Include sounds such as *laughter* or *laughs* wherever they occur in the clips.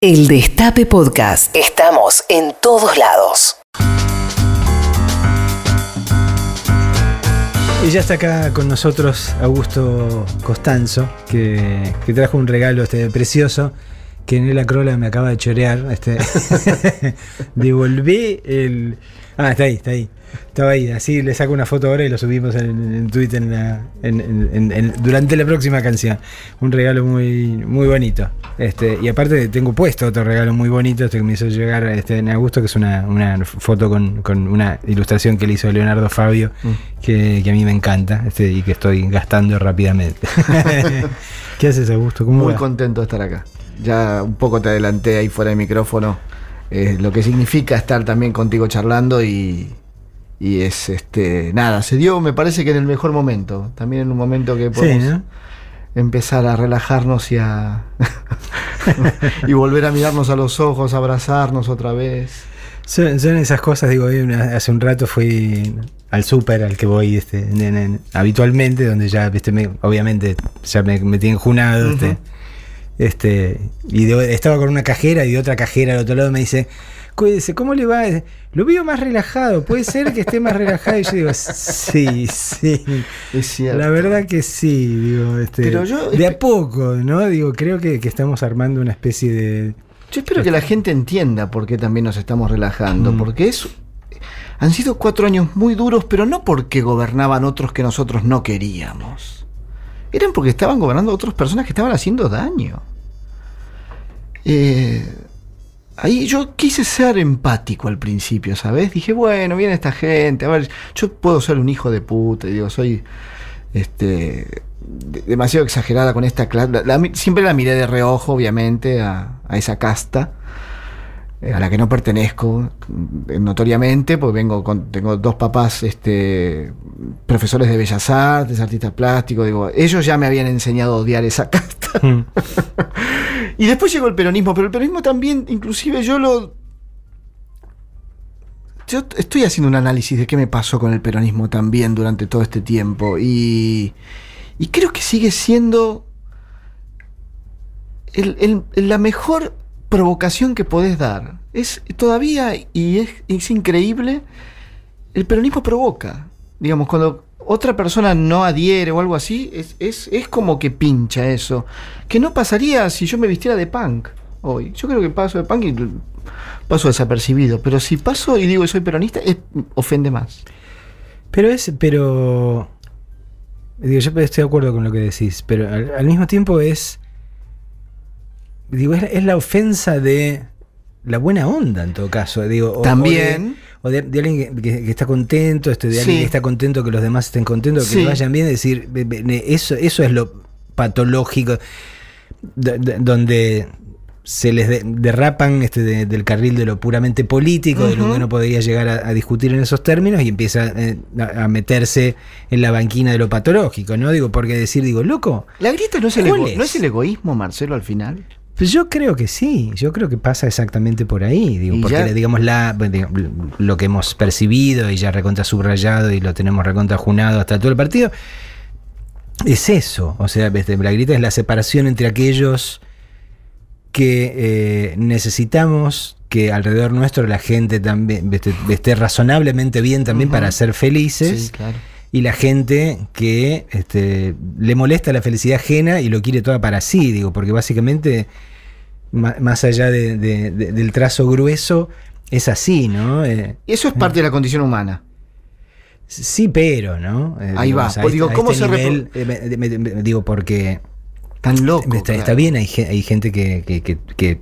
El Destape Podcast. Estamos en todos lados. Y ya está acá con nosotros Augusto Costanzo, que, que trajo un regalo este precioso que Nela Crola me acaba de chorear. Este, *laughs* devolví el. Ah, está ahí, está ahí. Estaba ahí, así le saco una foto ahora y lo subimos en, en Twitter en la- en- durante la próxima canción. Un regalo muy, muy bonito. Este, y aparte tengo puesto otro regalo muy bonito este que me hizo llegar este, en Augusto, que es una, una foto con, con una ilustración que le hizo Leonardo Fabio, que, que a mí me encanta este, y que estoy gastando rápidamente. *laughs* ¿Qué haces, Augusto? ¿Cómo Muy va? contento de estar acá. Ya un poco te adelanté ahí fuera de micrófono eh, lo que significa estar también contigo charlando y, y es este nada, se dio me parece que en el mejor momento, también en un momento que Sí, podemos ¿no? empezar a relajarnos y a *laughs* y volver a mirarnos a los ojos, abrazarnos otra vez. Son, son esas cosas, digo, una- hace un rato fui al súper al que voy este, en- en- habitualmente, donde ya, viste, me- obviamente ya me, me tienen junado, este, y de- estaba con una cajera y de otra cajera al otro lado me dice, "Cuídese, ¿cómo le va? Lo veo más relajado, puede ser que esté más relajado. Y yo digo, sí, sí. Es cierto. La verdad que sí, digo, este, Pero yo- de a poco, ¿no? Digo, creo que, que estamos armando una especie de, Yo espero que la gente entienda por qué también nos estamos relajando, Mm. porque es han sido cuatro años muy duros, pero no porque gobernaban otros que nosotros no queríamos. Eran porque estaban gobernando otras personas que estaban haciendo daño. Eh, ahí yo quise ser empático al principio, ¿sabes? Dije, bueno, viene esta gente, a ver, yo puedo ser un hijo de puta, digo, soy este de- demasiado exagerada con esta clase. Siempre la miré de reojo, obviamente, a, a esa casta, a la que no pertenezco, eh, notoriamente, porque vengo con, tengo dos papás este, profesores de bellas artes, artistas plásticos, digo, ellos ya me habían enseñado a odiar esa casta. Mm. *laughs* Y después llegó el peronismo, pero el peronismo también, inclusive yo lo... Yo estoy haciendo un análisis de qué me pasó con el peronismo también durante todo este tiempo y, y creo que sigue siendo el- el- la mejor provocación que podés dar. Es todavía, y es, es increíble, el peronismo provoca. Digamos, cuando otra persona no adhiere o algo así, es, es, es como que pincha eso. Que no pasaría si yo me vistiera de punk hoy. Yo creo que paso de punk y paso desapercibido. Pero si paso y digo que soy peronista, es- ofende más. Pero es, pero. Digo, yo estoy de acuerdo con lo que decís, pero al, al mismo tiempo es. Digo, es, es la ofensa de la buena onda en todo caso. Digo, o- También. O de, o de- de alguien que, que- que está contento, este, de alguien que está contento que los demás estén contentos, que Sí. le vayan bien, decir, eso, eso es lo patológico, donde se les de- derrapan este, de- del carril de lo puramente político, de lo que uno podría llegar a, a discutir en esos términos y empieza eh, a, a meterse en la banquina de lo patológico, ¿no? Digo, porque decir, digo, loco, La grieta no es, el ¿Cuál ego-? ¿no es el egoísmo, Marcelo, al final. Pues yo creo que sí, yo creo que pasa exactamente por ahí, digo, porque ya- digamos la, lo que hemos percibido y ya recontra subrayado y lo tenemos recontra junado hasta todo el partido, es eso, o sea, este, la grita es la separación entre aquellos que eh, necesitamos que alrededor nuestro la gente también este, esté razonablemente bien también para ser felices Sí, claro. Y la gente que este, le molesta la felicidad ajena y lo quiere toda para sí, digo, porque básicamente, más allá de- de- de- del trazo grueso, es así, ¿no? Eh, Y eso es parte de la condición humana. sí, pero, ¿no? Eh, Ahí va. a Pues digo, a ¿cómo este se nivel, me- me- me- digo, porque Tan loco. está, bien, hay gente que, que- que- que,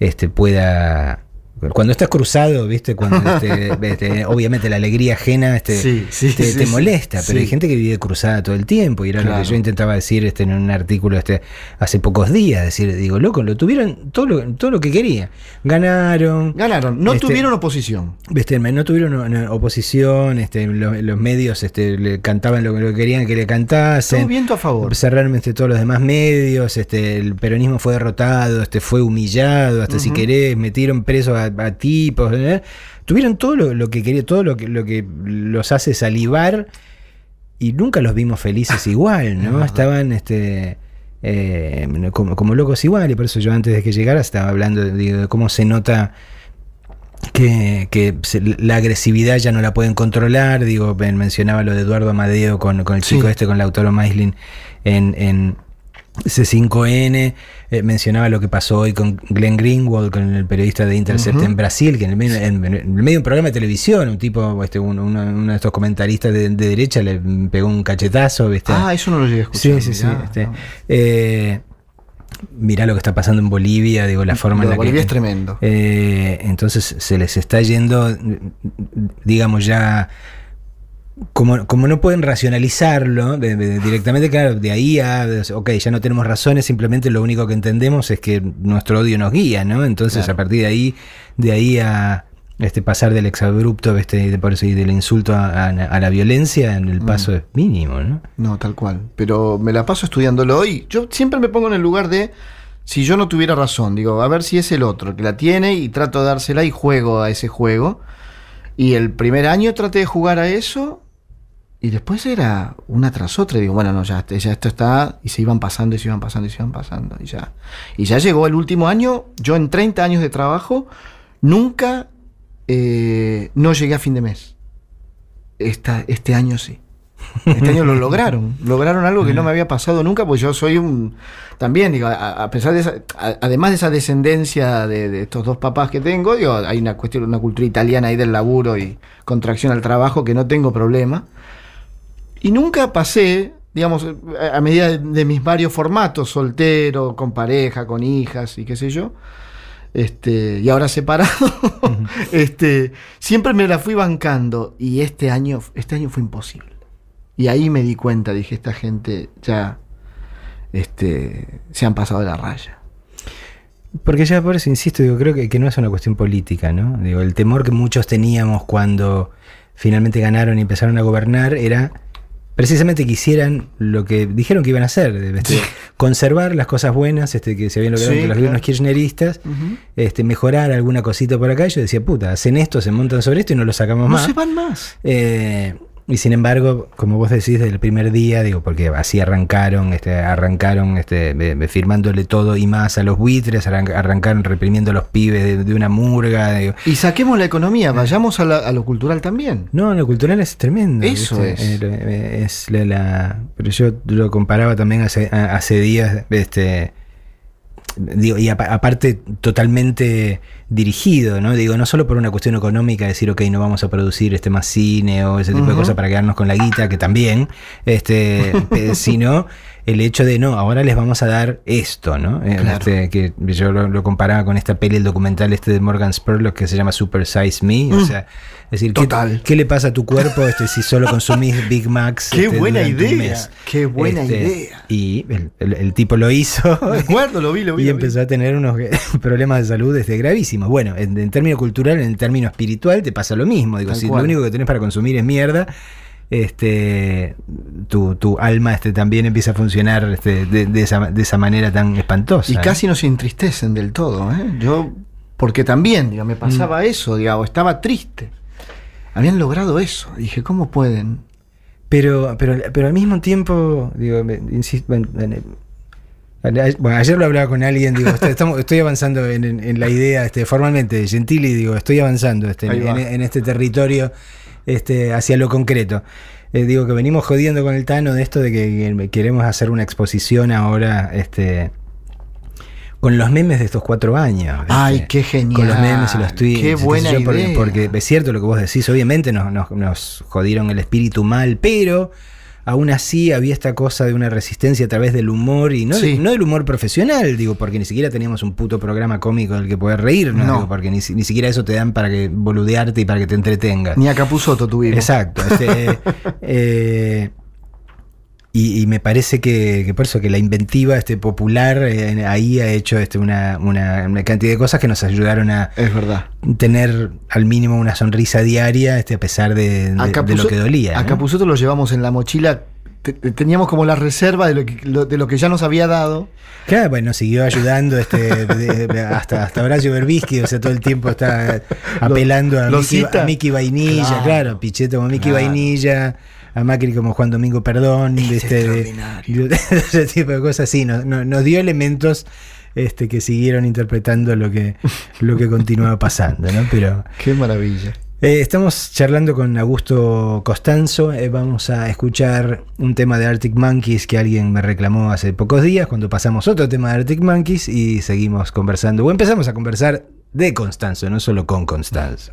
este, pueda... Cuando estás cruzado, ¿viste? Cuando *laughs* este, este, obviamente la alegría ajena este, Sí, sí, te, sí, te sí. molesta, pero hay gente que vive cruzada todo el tiempo, y era lo que yo intentaba decir este, en un artículo este, hace pocos días, decir, digo, loco, lo tuvieron todo lo, todo lo que quería. Ganaron, Ganaron. No Este- tuvieron oposición. ¿viste? no tuvieron oposición, este, lo- los, medios este, le cantaban lo, lo que querían que le cantasen. Todo viento a favor. Cerraron este, todos los demás medios, este, el peronismo fue derrotado, este, fue humillado, hasta si querés, metieron presos a, a tipos. ¿eh? Tuvieron todo lo, lo que quería, todo lo que, lo que los hace salivar y nunca los vimos felices *laughs* igual, ¿no? Estaban este, eh, como, como locos igual, y por eso yo antes de que llegara estaba hablando de, cómo se nota que, que se- la agresividad ya no la pueden controlar. Digo, mencionaba lo de Eduardo Amadeo con, con el chico Sí. este, con Lautaro Maislin en, en C5N. Eh, mencionaba lo que pasó hoy con Glenn Greenwald, con el periodista de Intercept en Brasil, que en el, medio, en- en el medio de un programa de televisión, un tipo, este, uno, de estos comentaristas de, de derecha le pegó un cachetazo, ¿viste? Ah, eso no lo llegué a escuchar. Sí, sí, sí. este, no. eh, mirá lo que está pasando en Bolivia, digo, la forma Lo en la Bolivia que. es tremendo. Eh, entonces se les está yendo, digamos, ya. Como, como no pueden racionalizarlo de- de- directamente, claro, de ahí a, ok, ya no tenemos razones, simplemente lo único que entendemos es que nuestro odio nos guía, ¿no? Entonces Claro. a partir de ahí, de ahí a este pasar del exabrupto este, de- por eso, y del insulto a, a- a la violencia, el Mm. paso es mínimo, ¿no? No, tal cual. Pero me la paso estudiándolo y yo siempre me pongo en el lugar de si yo no tuviera razón. Digo, a ver si es el otro que la tiene y trato de dársela y juego a ese juego. Y el primer año traté de jugar a eso y después era una tras otra. Y digo, bueno, no, ya, ya esto está. Y se iban pasando y se iban pasando y se iban pasando. Y ya. Y ya llegó el último año. Yo en 30 años de trabajo nunca eh, no llegué a fin de mes. Esta, este año sí. Este año lo *laughs* lograron. Lograron algo que no me había pasado nunca, pues yo soy un. También, digo, a, a pesar de esa. a- además de esa descendencia de, de estos dos papás que tengo, digo, hay una cuestión, una cultura italiana ahí del laburo y contracción al trabajo que no tengo problema. Y nunca pasé, digamos, a medida de, de mis varios formatos, soltero, con pareja, con hijas y qué sé yo, este, y ahora separado, *laughs* este, siempre me la fui bancando. Y este año, este año fue imposible. Y ahí me di cuenta, dije, esta gente ya este, se han pasado de la raya. Porque ya por eso insisto, digo, creo que, que no es una cuestión política, ¿no? Digo, el temor que muchos teníamos cuando finalmente ganaron y empezaron a gobernar era precisamente que hicieran lo que dijeron que iban a hacer, este, conservar las cosas buenas este, que se habían logrado Sí, entre los claro. gobiernos kirchneristas, este, mejorar alguna cosita por acá. Y yo decía, puta, hacen esto, se montan sobre esto y no lo sacamos No más. se van más. Eh, y sin embargo, como vos decís, desde el primer día, digo, porque así arrancaron, este, arrancaron este, firmándole todo y más a los buitres, arran- arrancaron reprimiendo a los pibes de, de una murga. digo. Y saquemos la economía, vayamos a, la- a lo cultural también. No, lo cultural es tremendo. Eso ¿viste? es. Eh, eh, es la, la- pero yo lo comparaba también hace, hace días, este, digo, y apa- aparte totalmente dirigido, ¿no? Digo, no solo por una cuestión económica, decir, ok, no vamos a producir este más cine o ese tipo de cosas para quedarnos con la guita, que también, este, *laughs* eh, sino el hecho de, no, ahora les vamos a dar esto, ¿no? Eh, Claro. este, que yo lo, lo comparaba con esta peli, el documental este de Morgan Spurlock que se llama Super Size Me, o Mm. sea, es decir, ¿qué, le pasa a tu cuerpo este, si solo consumís *laughs* Big Macs? Qué este, buena idea, qué buena Este, idea. Y el, el- el tipo lo hizo. *laughs* De acuerdo, lo vi, lo vi. Y lo vi. empezó a tener unos *laughs* problemas de salud este, gravísimos. Bueno, en, en término cultural, en término espiritual, te pasa lo mismo. Digo, Tal si cual. lo único que tenés para consumir es mierda, este, tu, tu alma este, también empieza a funcionar este, de, de esa, de esa manera tan espantosa. Y ¿eh? casi nos entristecen del todo, ¿eh? Yo, porque también, digo, me Mm. pasaba eso, digamos, estaba triste. Habían logrado eso. Dije, ¿cómo pueden? Pero, pero, pero al mismo tiempo, digo, me- insisto, bueno, ayer lo hablaba con alguien, digo, estoy, estamos- estoy avanzando en, en- en la idea, este, formalmente, Gentili, digo, estoy avanzando este, en este territorio este, hacia lo concreto. Eh, digo que venimos jodiendo con el Tano de esto de que, que queremos hacer una exposición ahora, este, con los memes de estos cuatro años. ¿viste? Ay, qué genial. Con los memes y los tweets. Qué buena yo, porque, idea. porque es cierto lo que vos decís, obviamente nos, nos- nos jodieron el espíritu mal, pero aún así había esta cosa de una resistencia a través del humor y no, Sí. no del humor profesional, digo, porque ni siquiera teníamos un puto programa cómico del que poder reírnos, No. digo, porque ni, si- ni siquiera eso te dan para que boludearte y para que te entretengas. Ni a Capuzoto tuvimos. Exacto. este, *laughs* eh, y, y me parece que, que por eso que la inventiva este, popular eh, ahí ha hecho este, una, una- una cantidad de cosas que nos ayudaron a Es verdad. tener al mínimo una sonrisa diaria este, a pesar de, de- lo que dolía. A ¿no? Capuzotto lo llevamos en la mochila. te- te- Teníamos como la reserva de lo, que, lo- de lo que ya nos había dado. Claro, bueno, siguió ayudando este, de- hasta, hasta Horacio Berbisky, o sea, todo el tiempo está apelando a, Mickey, a Mickey Vainilla, Claro. claro, Pichetto como Mickey Claro. Vainilla, a Macri como Juan Domingo Perdón, Es de *laughs* ese tipo de cosas así, nos, nos- nos dio elementos este, que siguieron interpretando lo que, lo que continuaba pasando, ¿no? Pero Qué maravilla. eh, estamos charlando con Augusto Costanzo. eh, vamos a escuchar un tema de Arctic Monkeys que alguien me reclamó hace pocos días cuando pasamos otro tema de Arctic Monkeys y seguimos conversando. O empezamos a conversar de Constanzo, no solo con Constanzo.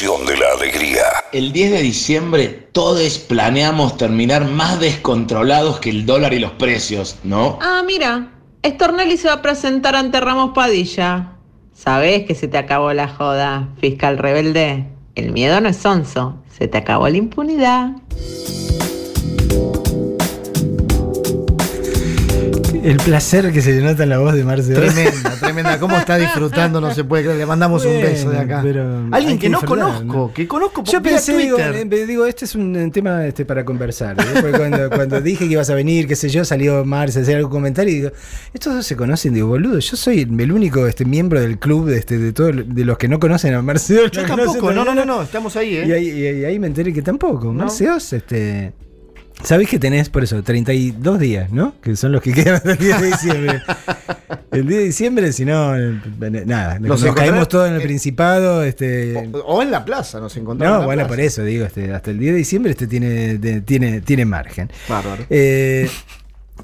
De la alegría. El 10 de diciembre todos planeamos terminar más descontrolados que el dólar y los precios, ¿no? Ah, mira, Stornelli se va a presentar ante Ramos Padilla. ¿Sabés que se te acabó la joda, fiscal rebelde? El miedo no es sonso, se te acabó la impunidad. El placer que se le nota en la voz de Marce Oz. Tremenda, tremenda. ¿Cómo está disfrutando? No se puede creer. Le mandamos un beso de acá. pero Alguien que que no conozco, ¿no? que conozco por Yo pensé, digo, eh, digo, este es un tema este, para conversar. Porque cuando, cuando dije que ibas a venir, qué sé yo, salió Marce a hacer algún comentario y digo, estos dos se conocen, digo, boludo, yo soy el único este, miembro del club de, este, de todos de los que no conocen a Marce Oz, Yo no tampoco, no, no, no, no, estamos ahí, ¿eh? Y ahí, y ahí- me enteré que tampoco. Marce Oz, este. Sabés que tenés, por eso, 32 días, ¿no? Que son los que *laughs* quedan hasta el 10 de diciembre. el 10 de diciembre, si no, eh, nada, nos encontrarás- caemos todos en el eh, Principado. Este, O, o en la plaza, nos encontramos. en no, la bueno, plaza. por eso digo, este, hasta el 10 de diciembre este tiene, de- tiene, tiene margen. Bárbaro. Eh,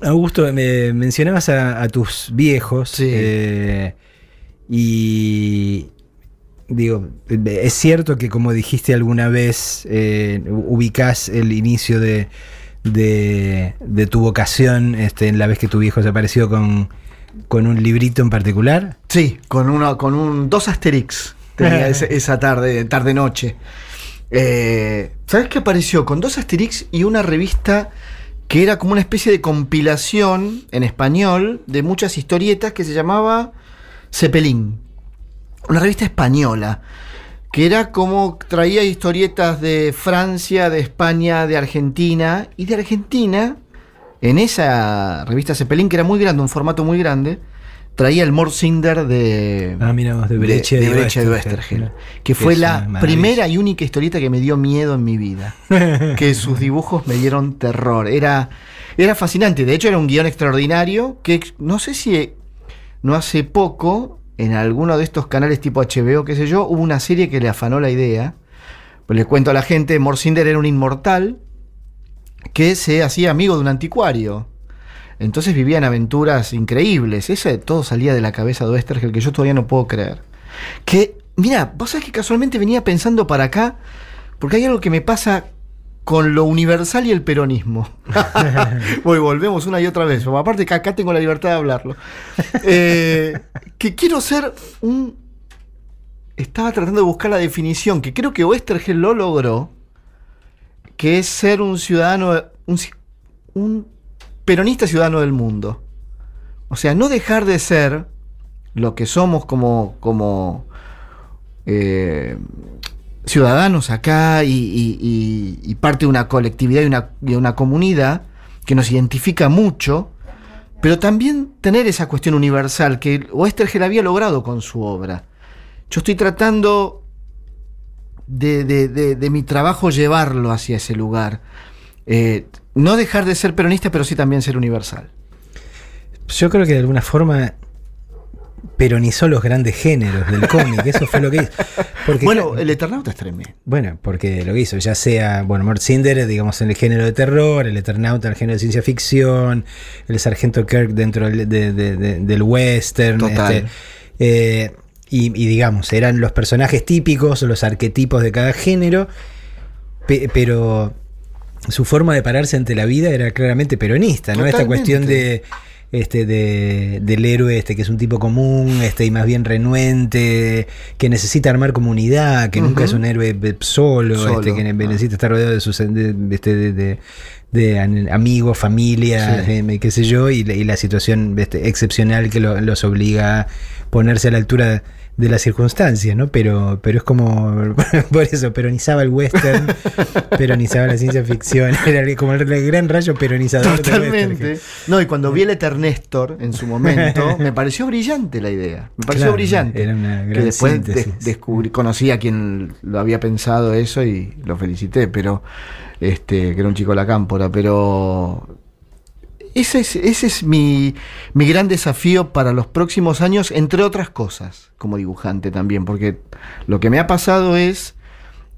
Augusto, me mencionabas a, a tus viejos. Sí. eh, y digo, es cierto que como dijiste alguna vez, ubicás el inicio de, de, de tu vocación este, en la vez que tu viejo se apareció con, con un librito en particular. Sí, con una, con un dos Asterix tenía *laughs* esa tarde, tarde noche. Eh, ¿Sabes qué apareció? Con dos Asterix y una revista que era como una especie de compilación en español de muchas historietas que se llamaba Cepelín. Una revista española. Que era como traía historietas de Francia, de España, de Argentina. Y de Argentina En esa revista Cepelín, que era muy grande, un formato muy grande, traía el Morsinder de, Ah, mira de de- Breche de de Westergel, que fue la maravilla. primera y única historieta que me dio miedo en mi vida. *laughs* que sus dibujos me dieron terror. Era, era fascinante. De hecho, era un guion extraordinario que no sé si no hace poco, en alguno de estos canales tipo HBO, qué sé yo, hubo una serie que le afanó la idea. Pues le cuento a la gente, Morsinder era un inmortal que se hacía amigo de un anticuario. Entonces vivían aventuras increíbles. Eso todo salía de la cabeza de Westergel que yo todavía no puedo creer. Que, mira, vos sabés que casualmente venía pensando para acá, porque hay algo que me pasa con lo universal y el peronismo. *laughs* Voy, volvemos una y otra vez. Aparte que acá tengo la libertad de hablarlo. Eh, que quiero ser un... Estaba tratando de buscar la definición, que creo que Westergel lo logró, que es ser un ciudadano, un, peronista ciudadano del mundo. O sea, no dejar de ser lo que somos como, como eh, ciudadanos acá y, parte de una colectividad y una, y una comunidad que nos identifica mucho, pero también tener esa cuestión universal que Westergel había logrado con su obra. Yo estoy tratando de, de- de- de mi trabajo llevarlo hacia ese lugar. Eh, no dejar de ser peronista, pero sí también ser universal. Yo creo que de alguna forma peronizó los grandes géneros del cómic. Eso fue lo que hizo. Porque, bueno, el Eternauta es tremendo. Bueno, porque lo que hizo, ya sea, bueno, Mort Cinder, digamos, en el género de terror, el Eternauta en el género de ciencia ficción, el Sargento Kirk dentro del, de- de- de- del western. Total. este, eh, y, y digamos, eran los personajes típicos, los arquetipos de cada género, pe- pero su forma de pararse ante la vida era claramente peronista, ¿no? Esta cuestión de este de, del héroe este que es un tipo común este y más bien renuente que necesita armar comunidad que nunca es un héroe eh, solo, Solo, este que ah. necesita estar rodeado de sus de, de- este, de- de- amigos familia Sí. eh, qué sé yo y, la- y la situación este, excepcional que lo- los obliga a ponerse a la altura de las circunstancias, ¿no? Pero, pero es como, *laughs* por eso, peronizaba el western, peronizaba la ciencia ficción, *laughs* era como el, gran rayo peronizador Totalmente. No, y cuando vi el Eternéstor en su momento, *laughs* me pareció brillante la idea. Me pareció Claro, brillante. era una que gran después síntesis. des- descubrí, conocí a quien lo había pensado eso y lo felicité, pero este, que era un chico de la cámpora, pero ese es, ese es mi, mi gran desafío para los próximos años, entre otras cosas, como dibujante también, porque lo que me ha pasado es,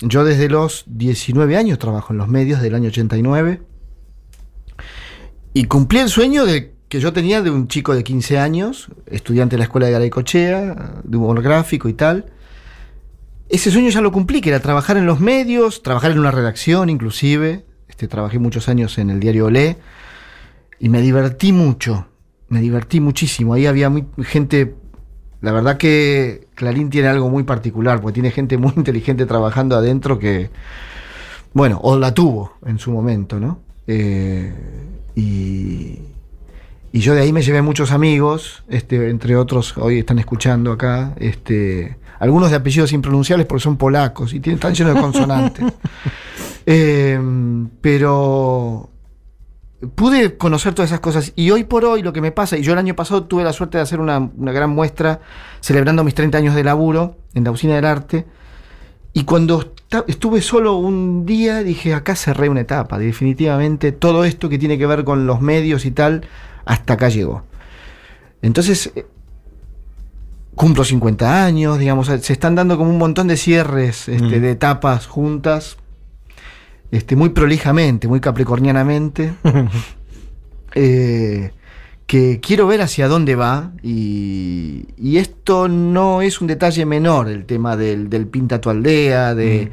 yo desde los 19 años trabajo en los medios del año 89, y cumplí el sueño de que yo tenía de un chico de 15 años, estudiante de la escuela de Garaycochea, de humor gráfico y tal. Ese sueño ya lo cumplí, que era trabajar en los medios, trabajar en una redacción inclusive. Este, trabajé muchos años en el diario Olé y me divertí mucho, me divertí muchísimo. Ahí había muy, gente, la verdad que Clarín tiene algo muy particular, porque tiene gente muy *laughs* inteligente trabajando adentro que, bueno, o la tuvo en su momento, ¿no? Eh, y, y yo de ahí me llevé muchos amigos, este, entre otros, hoy están escuchando acá, este, algunos de apellidos impronunciables porque son polacos y tienen, están llenos de consonantes. *laughs* Eh, pero pude conocer todas esas cosas y hoy por hoy lo que me pasa, y yo el año pasado tuve la suerte de hacer una, una gran muestra celebrando mis 30 años de laburo en la usina del arte, y cuando estuve solo un día dije, acá cerré una etapa, definitivamente todo esto que tiene que ver con los medios y tal, hasta acá llegó. Entonces, eh, cumplo 50 años, digamos, se están dando como un montón de cierres este, Mm. de etapas juntas, este, muy prolijamente, muy capricornianamente, *laughs* eh, que quiero ver hacia dónde va y, y esto no es un detalle menor, el tema del, del pinta tu aldea, de,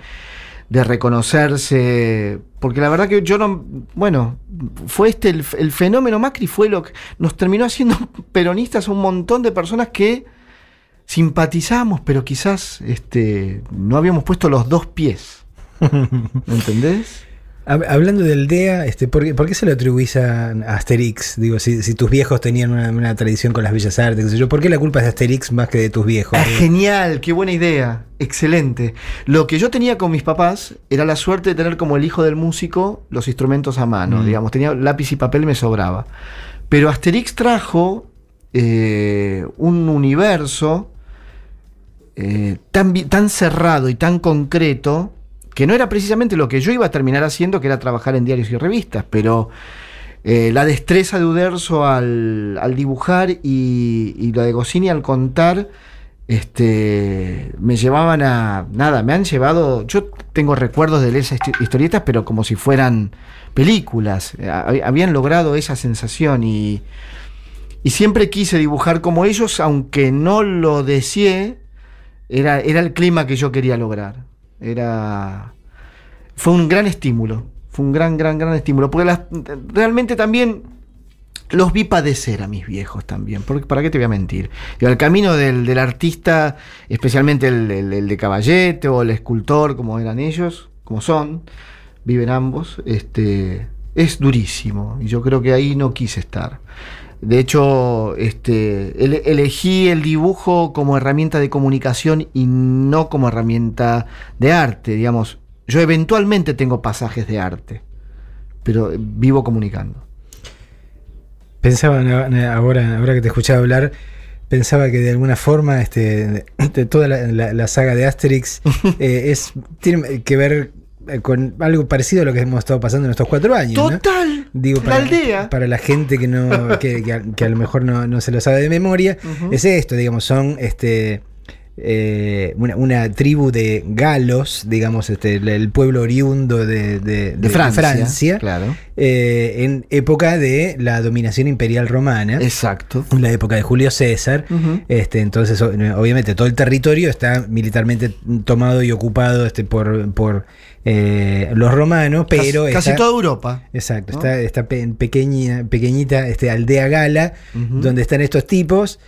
de reconocerse, porque la verdad que yo no, bueno, fue este el, el fenómeno Macri fue lo que nos terminó haciendo *laughs* peronistas a un montón de personas que simpatizamos, pero quizás este, no habíamos puesto los dos pies. ¿Me *laughs* entendés? Hab- Hablando del DEA, este, ¿por, qué, por qué se lo atribuís a, Asterix? Digo, si, si tus viejos tenían una, una tradición con las bellas artes, qué sé yo, ¿por qué la culpa es de Asterix más que de tus viejos? Ah, genial, qué buena idea, excelente. Lo que yo tenía con mis papás era la suerte de tener como el hijo del músico los instrumentos a mano, Mm. digamos, tenía lápiz y papel me sobraba. Pero Asterix trajo eh, un universo eh, tan cerrado y tan concreto que no era precisamente lo que yo iba a terminar haciendo, que era trabajar en diarios y revistas, pero eh, la destreza de Uderzo al, dibujar y, y lo de Goscinny al contar, este, me llevaban a. Nada, me han llevado. Yo tengo recuerdos de esas histo- historietas, pero como si fueran películas. Hab- Habían logrado esa sensación y. Y siempre quise dibujar como ellos, aunque no lo deseé, era, era el clima que yo quería lograr. Era. Fue un gran estímulo. Fue un gran, gran, gran estímulo. Porque las- realmente también los vi padecer a mis viejos también. Porque, ¿Para qué te voy a mentir? Digo, el camino del, del artista, especialmente el de Caballete o el escultor, como eran ellos, como son, viven ambos, este, es durísimo. Y yo creo que ahí no quise estar. De hecho, este, ele- elegí el dibujo como herramienta de comunicación y no como herramienta de arte. Digamos, yo eventualmente tengo pasajes de arte, pero vivo comunicando. Pensaba en- ahora, ahora que te escuchaba hablar, pensaba que de alguna forma este, de, toda la, la- la saga de Asterix *laughs* eh, es, tiene que ver con algo parecido a lo que hemos estado pasando en estos cuatro años. ¿no? Total, Digo, la para, aldea. para la gente que no que, que a, que a lo mejor no, no se lo sabe de memoria, es esto, digamos, son este eh, una, una tribu de galos, digamos, este, el, el pueblo oriundo de, de- de- de Francia, Francia, claro. eh, en época de la dominación imperial romana. Exacto. en la época de Julio César. Este, entonces, obviamente, todo el territorio está militarmente tomado y ocupado este, por, por eh, los romanos, pero casi, casi está- toda Europa. Exacto, ¿no? está esta pe- pequeña, pequeñita este, aldea gala donde están estos tipos.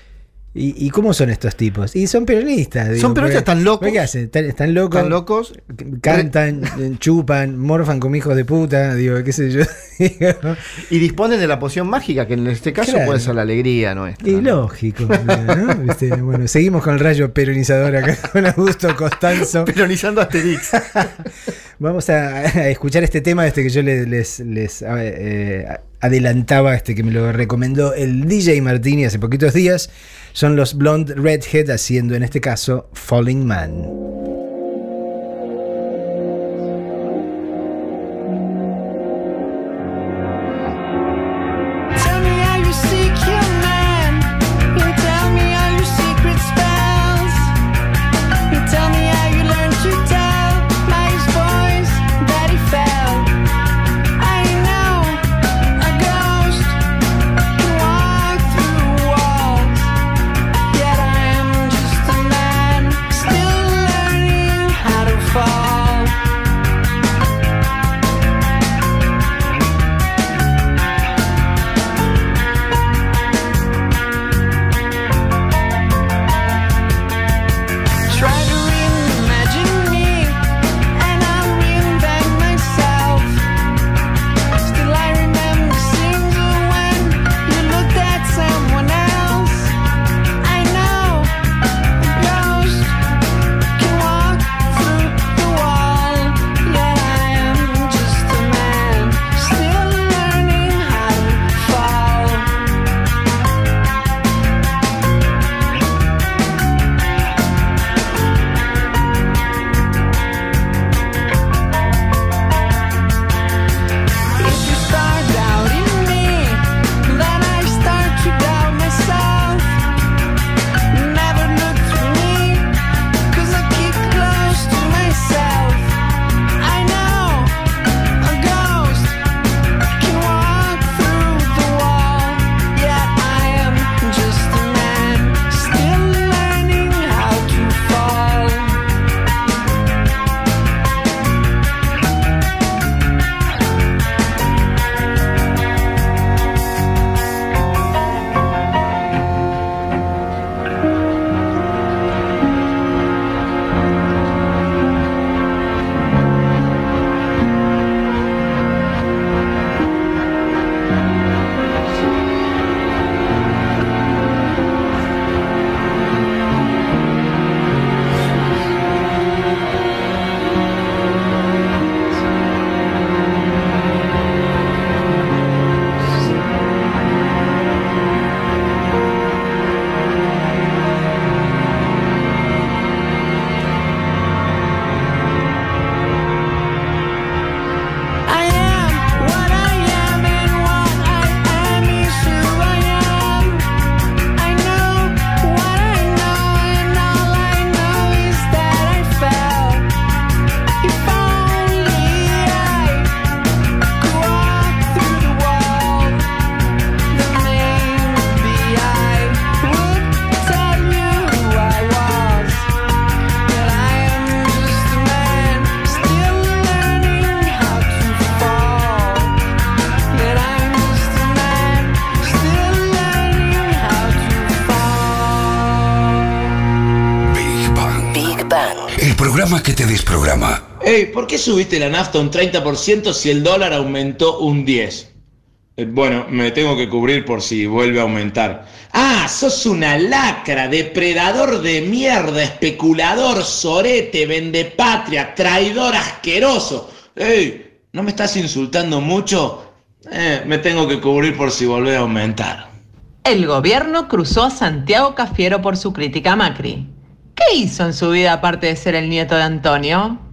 ¿Y, y cómo son estos tipos? Y son peronistas. digo, Son peronistas, están locos. ¿Qué hacen? Están, están locos. Están locos. Cantan, chupan, morfan como hijos de puta, digo, qué sé yo. *laughs* Y disponen de la poción mágica, que en este caso Claro. puede ser la alegría nuestra. Y ¿no? lógico, ¿no? Viste, Bueno, seguimos con el rayo peronizador acá *laughs* con Augusto Costanzo. Peronizando Asterix. *laughs* Vamos a, a escuchar este tema este que yo les, les, les, eh, adelantaba, este que me lo recomendó el DJ Martini hace poquitos días. Son los Blonde Redhead haciendo en este caso Falling Man. ¿Por qué subiste la nafta un 30% si el dólar aumentó un 10%? Eh, Bueno, me tengo que cubrir por si vuelve a aumentar. Ah, sos una lacra, depredador de mierda, especulador, sorete, vendepatria, traidor asqueroso. Ey, ¿no me estás insultando mucho? Eh, me tengo que cubrir por si vuelve a aumentar. El gobierno cruzó a Santiago Cafiero por su crítica a Macri. ¿Qué hizo en su vida aparte de ser el nieto de Antonio?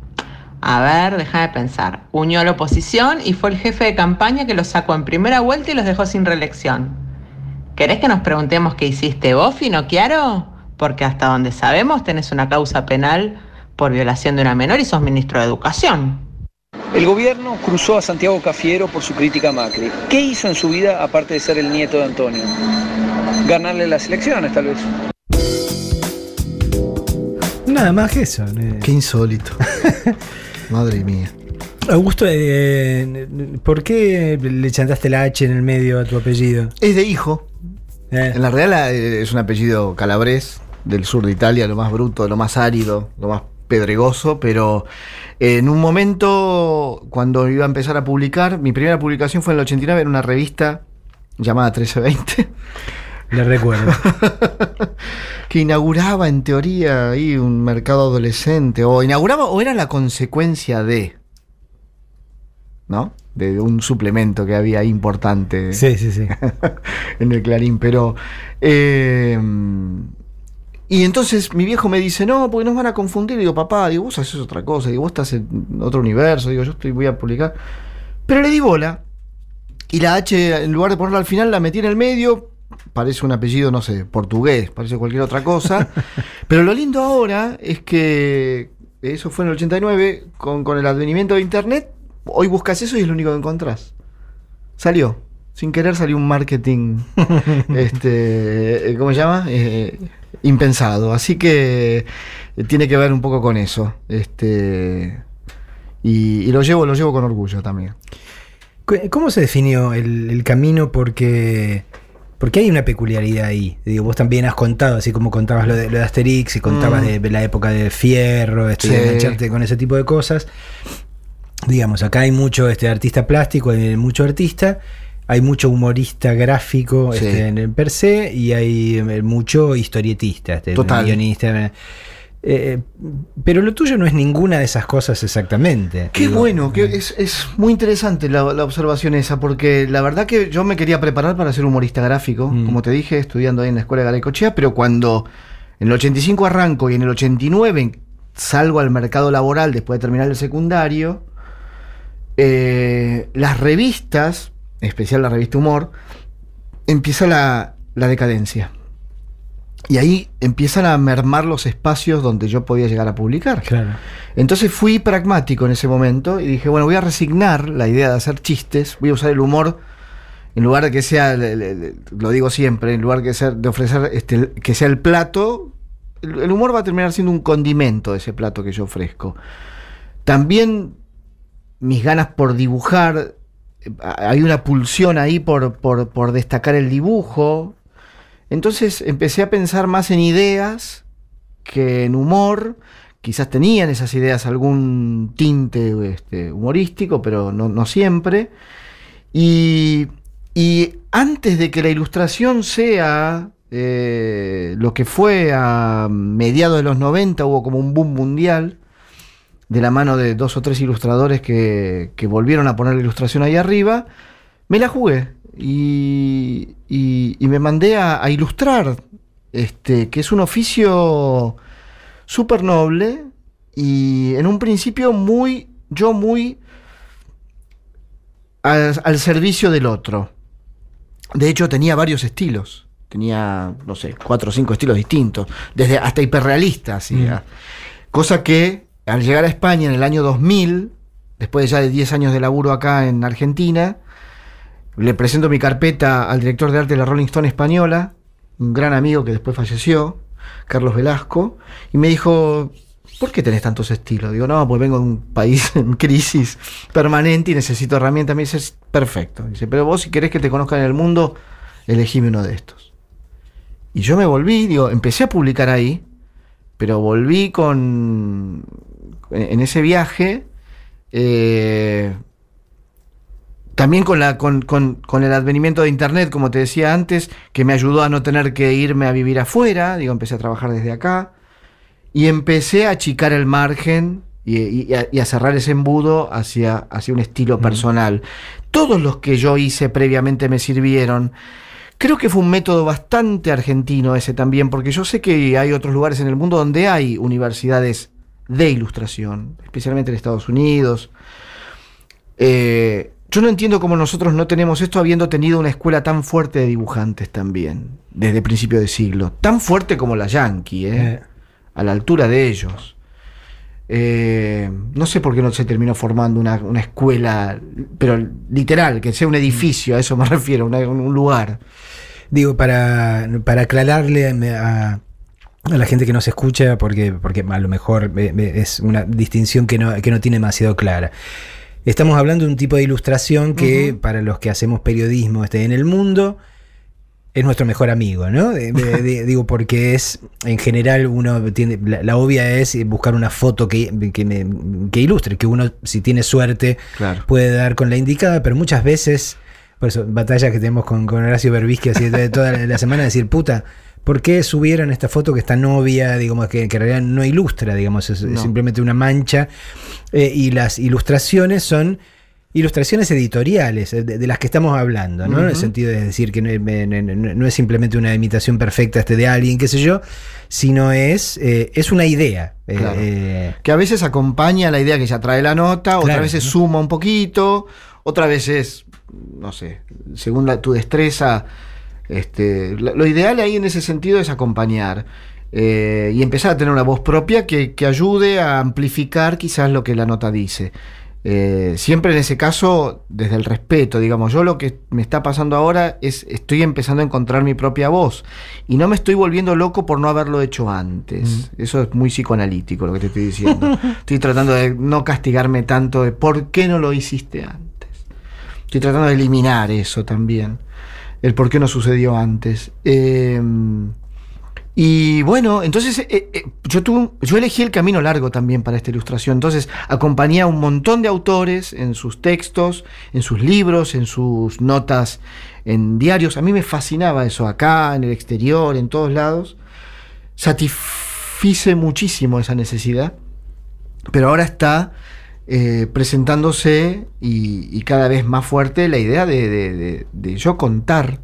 A ver, déjame pensar. Unió a la oposición y fue el jefe de campaña que los sacó en primera vuelta y los dejó sin reelección. ¿Querés que nos preguntemos qué hiciste vos, Finocchiaro? Porque hasta donde sabemos tenés una causa penal por violación de una menor y sos ministro de Educación. El gobierno cruzó a Santiago Cafiero por su crítica a Macri. ¿Qué hizo en su vida aparte de ser el nieto de Antonio? Ganarle las elecciones, tal vez. Nada más que eso. eh. Qué insólito. *laughs* Madre mía. Augusto, eh, ¿por qué le chantaste la H en el medio a tu apellido? Es de hijo. Eh, En la realidad eh, es un apellido calabrés, del sur de Italia, lo más bruto, lo más árido, lo más pedregoso, pero en un momento, cuando iba a empezar a publicar, mi primera publicación fue en el 89 en una revista llamada 1320, le recuerdo. *laughs* que inauguraba en teoría ahí un mercado adolescente, o inauguraba, o era la consecuencia de, ¿no? De un suplemento que había ahí importante. Sí, sí, sí. *laughs* en el Clarín, pero... eh, y entonces mi viejo me dice, no, porque nos van a confundir. Digo, papá, digo, vos haces otra cosa, digo, vos estás en otro universo, digo, yo estoy, voy a publicar. Pero le di bola. Y la H, en lugar de ponerla al final, la metí en el medio. Parece un apellido, no sé, portugués, parece cualquier otra cosa. *laughs* Pero lo lindo ahora es que eso fue en el 89, con, con el advenimiento de Internet, hoy buscas eso y es lo único que encontrás. Salió. Sin querer salió un marketing, *laughs* este, eh, ¿cómo se llama? Eh, impensado. Así que eh, tiene que ver un poco con eso. Este, y, y lo llevo, lo llevo con orgullo también. ¿Cómo se definió el, el camino? Porque, porque hay una peculiaridad ahí. Digo, vos también has contado, así como contabas lo de, lo de Asterix y contabas Mm. de, de la época de Fierro, este, Sí. engancharte con ese tipo de cosas. Digamos, acá hay mucho este, artista plástico, hay mucho artista, hay mucho humorista gráfico Sí. este, en el per se y hay eh, mucho historietista, este, Total. guionista. Eh, pero lo tuyo no es ninguna de esas cosas exactamente. Qué Digo, bueno, que es, es muy interesante la, la observación esa, porque la verdad que yo me quería preparar para ser humorista gráfico, Mm. como te dije, estudiando ahí en la escuela de Garecochea, pero cuando en el 85 arranco y en el 89 salgo al mercado laboral después de terminar el secundario, eh, las revistas, en especial la revista Humor, empieza la, la decadencia. Y ahí empiezan a mermar los espacios donde yo podía llegar a publicar. Claro. Entonces fui pragmático en ese momento y dije, bueno, voy a resignar la idea de hacer chistes, voy a usar el humor en lugar de que sea, lo digo siempre, en lugar que ser, de ofrecer este, que sea el plato, el, humor va a terminar siendo un condimento de ese plato que yo ofrezco. También mis ganas por dibujar, eh, hay una pulsión ahí por, por, por destacar el dibujo. Entonces empecé a pensar más en ideas que en humor. Quizás tenían esas ideas algún tinte este, humorístico, pero no, siempre. Y, y antes de que la ilustración sea eh, lo que fue a mediados de los 90, hubo como un boom mundial de la mano de dos o tres ilustradores que, que volvieron a poner la ilustración ahí arriba, me la jugué y, y- y me mandé a, a ilustrar, este, que es un oficio súper noble y en un principio muy, yo muy al, al servicio del otro. De hecho tenía varios estilos, tenía, no sé, cuatro o cinco estilos distintos, desde hasta hiperrealistas, así, Mm. cosa que al llegar a España en el año 2000, después ya de 10 años de laburo acá en Argentina, le presento mi carpeta al director de arte de la Rolling Stone española, un gran amigo que después falleció, Carlos Velasco, y me dijo, ¿por qué tenés tantos estilos? Digo, no, pues vengo de un país *laughs* en crisis permanente y necesito herramientas. Me dice, perfecto. Dice, pero vos si querés que te conozcan en el mundo, elegime uno de estos. Y yo me volví, digo, empecé a publicar ahí, pero volví con, en, ese viaje, eh, también con, la, con, con- con el advenimiento de Internet, como te decía antes, que me ayudó a no tener que irme a vivir afuera, digo, empecé a trabajar desde acá, y empecé a achicar el margen y, y a, y a cerrar ese embudo hacia, hacia un estilo personal. Todos los que yo hice previamente me sirvieron. Creo que fue un método bastante argentino ese también, porque yo sé que hay otros lugares en el mundo donde hay universidades de ilustración, especialmente en Estados Unidos. Eh, yo no entiendo cómo nosotros no tenemos esto habiendo tenido una escuela tan fuerte de dibujantes también, desde principio de siglo. Tan fuerte como la Yankee, ¿eh? Eh. a la altura de ellos. Eh, no sé por qué no se terminó formando una, una escuela, pero literal, que sea un edificio, a eso me *laughs* refiero, una- un lugar. Digo, para, para aclararle a, a la gente que nos escucha, porque, porque a lo mejor eh, es una distinción que no, que no tiene demasiado clara. Estamos hablando de un tipo de ilustración que para los que hacemos periodismo este, en el mundo es nuestro mejor amigo, ¿no? De- de- *laughs* de- digo, porque es, en general, uno tiene, la, la obvia es buscar una foto que, que, me- que ilustre, que uno, si tiene suerte, Claro. puede dar con la indicada, pero muchas veces, por eso, batallas que tenemos con, con Horacio Berbisky así de toda la, la semana, decir, puta, ¿por qué subieron esta foto que está novia, digamos, que, que en realidad no ilustra, digamos, es, es simplemente una mancha? Eh, y las ilustraciones son ilustraciones editoriales, eh, de, de las que estamos hablando, ¿no? En el sentido de decir que no, es- no- es simplemente una imitación perfecta este de alguien, qué sé yo, sino es, eh, es una idea. eh, Claro. eh, Que a veces acompaña la idea que ya trae la nota, otra Claro, veces ¿no? suma un poquito, otra vez es, no sé, según la- tu destreza. Este, lo, lo ideal ahí en ese sentido es acompañar eh, y empezar a tener una voz propia que, que ayude a amplificar quizás lo que la nota dice. Eh, siempre en ese caso, desde el respeto, digamos, yo lo que me está pasando ahora es, estoy empezando a encontrar mi propia voz y no me estoy volviendo loco por no haberlo hecho antes. Eso es muy psicoanalítico lo que te estoy diciendo. *laughs* estoy tratando de no castigarme tanto de por qué no lo hiciste antes. Estoy tratando de eliminar eso también, el por qué no sucedió antes. Eh, y bueno, entonces eh, eh, yo, yo elegí el camino largo también para esta ilustración. Entonces acompañé a un montón de autores en sus textos, en sus libros, en sus notas, en diarios. A mí me fascinaba eso, acá, en el exterior, en todos lados. Satisfice muchísimo esa necesidad. Pero ahora está eh, presentándose y, y cada vez más fuerte la idea de, de- de- de yo contar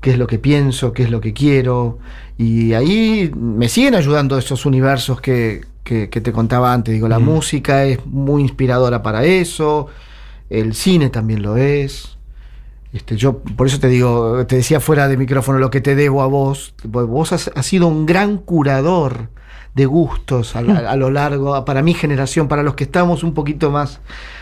qué es lo que pienso, qué es lo que quiero. Y ahí me siguen ayudando esos universos que, que- que te contaba antes. Digo, la Mm. música es muy inspiradora para eso, el cine también lo es. Este, yo por eso te digo, te decía fuera de micrófono lo que te debo a vos. Vos has, has sido un gran curador de gustos a, a- a lo largo, para mi generación, para los que estamos un poquito más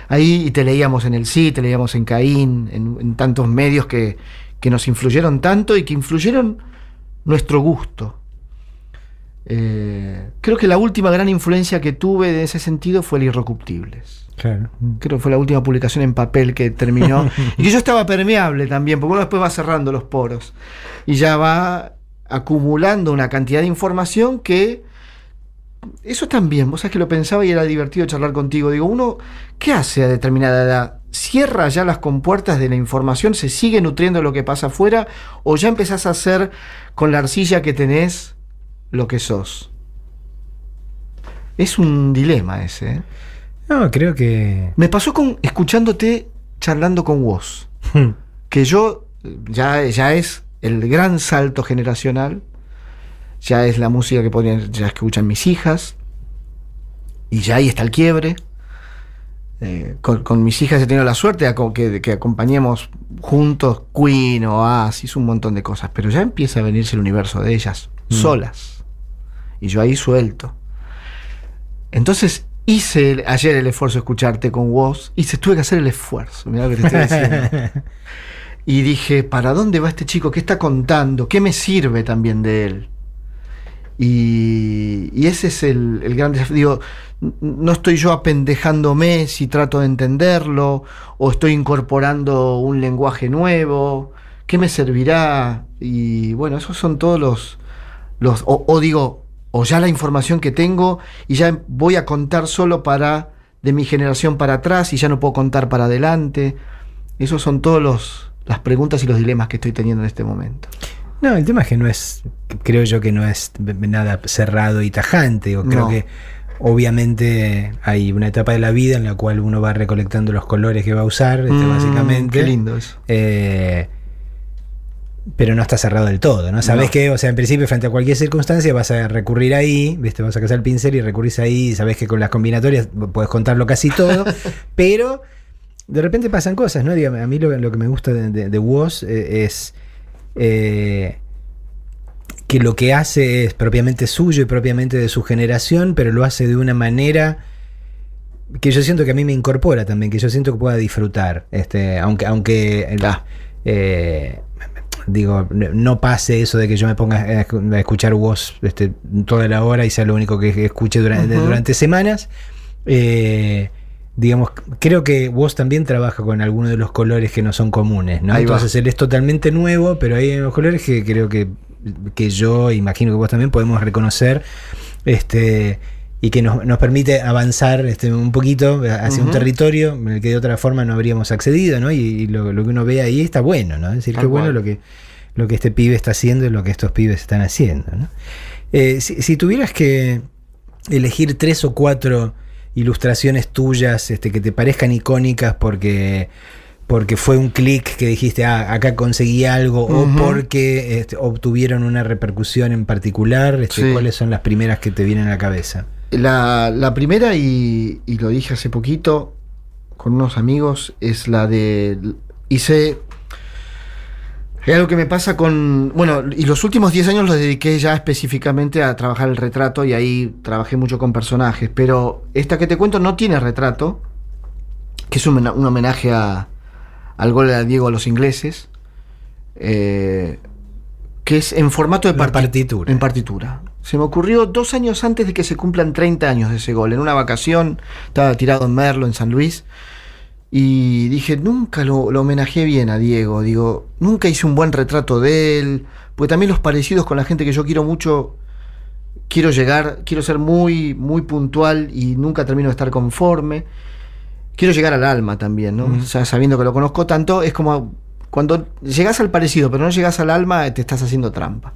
ahí, y te leíamos en el sí, te leíamos en Caín, en, en tantos medios que, que nos influyeron tanto y que influyeron nuestro gusto. Eh, creo que la última gran influencia que tuve en ese sentido fue el Irrecuptibles claro. creo que fue la última publicación en papel que terminó. *laughs* y que yo estaba permeable también, porque uno después va cerrando los poros. Y ya va acumulando una cantidad de información que. Eso también, vos sabés que lo pensaba y era divertido charlar contigo. Digo, uno, ¿qué hace a determinada edad? ¿Cierra ya las compuertas de la información? ¿Se sigue nutriendo lo que pasa afuera? ¿O ya empezás a hacer con la arcilla que tenés lo que sos? Es un dilema ese, ¿eh? No, creo que. Me pasó con escuchándote charlando con vos, que yo eh, ya, ya es el gran salto generacional, ya es la música que podrían, ya escuchan mis hijas, y ya ahí está el quiebre. Eh, con, con mis hijas he tenido la suerte de que, que acompañemos juntos Queen, Oasis, un montón de cosas, pero ya empieza a venirse el universo de ellas, solas, y yo ahí suelto. Entonces hice el- ayer el esfuerzo de escucharte con vos. Hice, tuve que hacer el esfuerzo. Mirá lo que te estoy diciendo. *laughs* y dije, ¿para dónde va este chico? ¿Qué está contando? ¿Qué me sirve también de él? Y, ese es el, el gran desafío. Digo, no estoy yo apendejándome si trato de entenderlo, o estoy incorporando un lenguaje nuevo. ¿Qué me servirá? Y bueno, esos son todos los. los o, o digo, o ya la información que tengo y ya voy a contar solo para de mi generación para atrás y ya no puedo contar para adelante. Esos son todos los las preguntas y los dilemas que estoy teniendo en este momento. No, el tema es que no es, creo yo que no es nada cerrado y tajante. O creo No. que obviamente hay una etapa de la vida en la cual uno va recolectando los colores que va a usar, este, Mm, básicamente. Qué lindo eso. Eh, pero no está cerrado del todo, ¿no? Sabes No. que, o sea, en principio, frente a cualquier circunstancia, vas a recurrir ahí, ¿viste? Vas a cazar el pincel y recurrís ahí, y sabes que con las combinatorias puedes contarlo casi todo, *laughs* pero de repente pasan cosas, ¿no? Dígame, a mí lo, lo que me gusta de, de, de Woz eh, es eh, que lo que hace es propiamente suyo y propiamente de su generación, pero lo hace de una manera que yo siento que a mí me incorpora también, que yo siento que pueda disfrutar, este, aunque, aunque eh, Ah. eh, digo, no- pase eso de que yo me ponga a escu- a escuchar voz este, toda la hora y sea lo único que escuche durante, durante semanas. Eh, digamos, creo que vos también trabaja con algunos de los colores que no son comunes, ¿no? Ahí va. Entonces él es totalmente nuevo, pero hay unos colores que creo que, que yo, imagino que vos también podemos reconocer. Este y que nos, nos permite avanzar este, un poquito hacia un territorio en el que de otra forma no habríamos accedido, ¿no? Y, y lo, lo que uno ve ahí está bueno, ¿no? Es decir, Tal qué bueno cual. lo que, lo que este pibe está haciendo y lo que estos pibes están haciendo, ¿no? Eh, si, si tuvieras que elegir tres o cuatro ilustraciones tuyas este, que te parezcan icónicas porque porque fue un clic que dijiste, ah, acá conseguí algo, o porque este, obtuvieron una repercusión en particular, este, Sí. ¿cuáles son las primeras que te vienen a la cabeza? La, la primera, y, y lo dije hace poquito con unos amigos, es la de. Hice. Es algo que me pasa con. Bueno, y los últimos 10 años los dediqué ya específicamente a trabajar el retrato y ahí trabajé mucho con personajes. Pero esta que te cuento no tiene retrato, que es un, un homenaje a, al gol de Diego a los ingleses. eh, que es en formato de parti- partitura. En partitura. Se me ocurrió dos años antes de que se cumplan 30 años de ese gol. En una vacación, estaba tirado en Merlo, en San Luis. Y dije, nunca lo, lo homenajeé bien a Diego. Digo, nunca hice un buen retrato de él. Porque también los parecidos con la gente que yo quiero mucho, quiero llegar, quiero ser muy, muy puntual y nunca termino de estar conforme. Quiero llegar al alma también, ¿no? O sea, sabiendo que lo conozco tanto, es como cuando llegas al parecido, pero no llegas al alma, te estás haciendo trampa.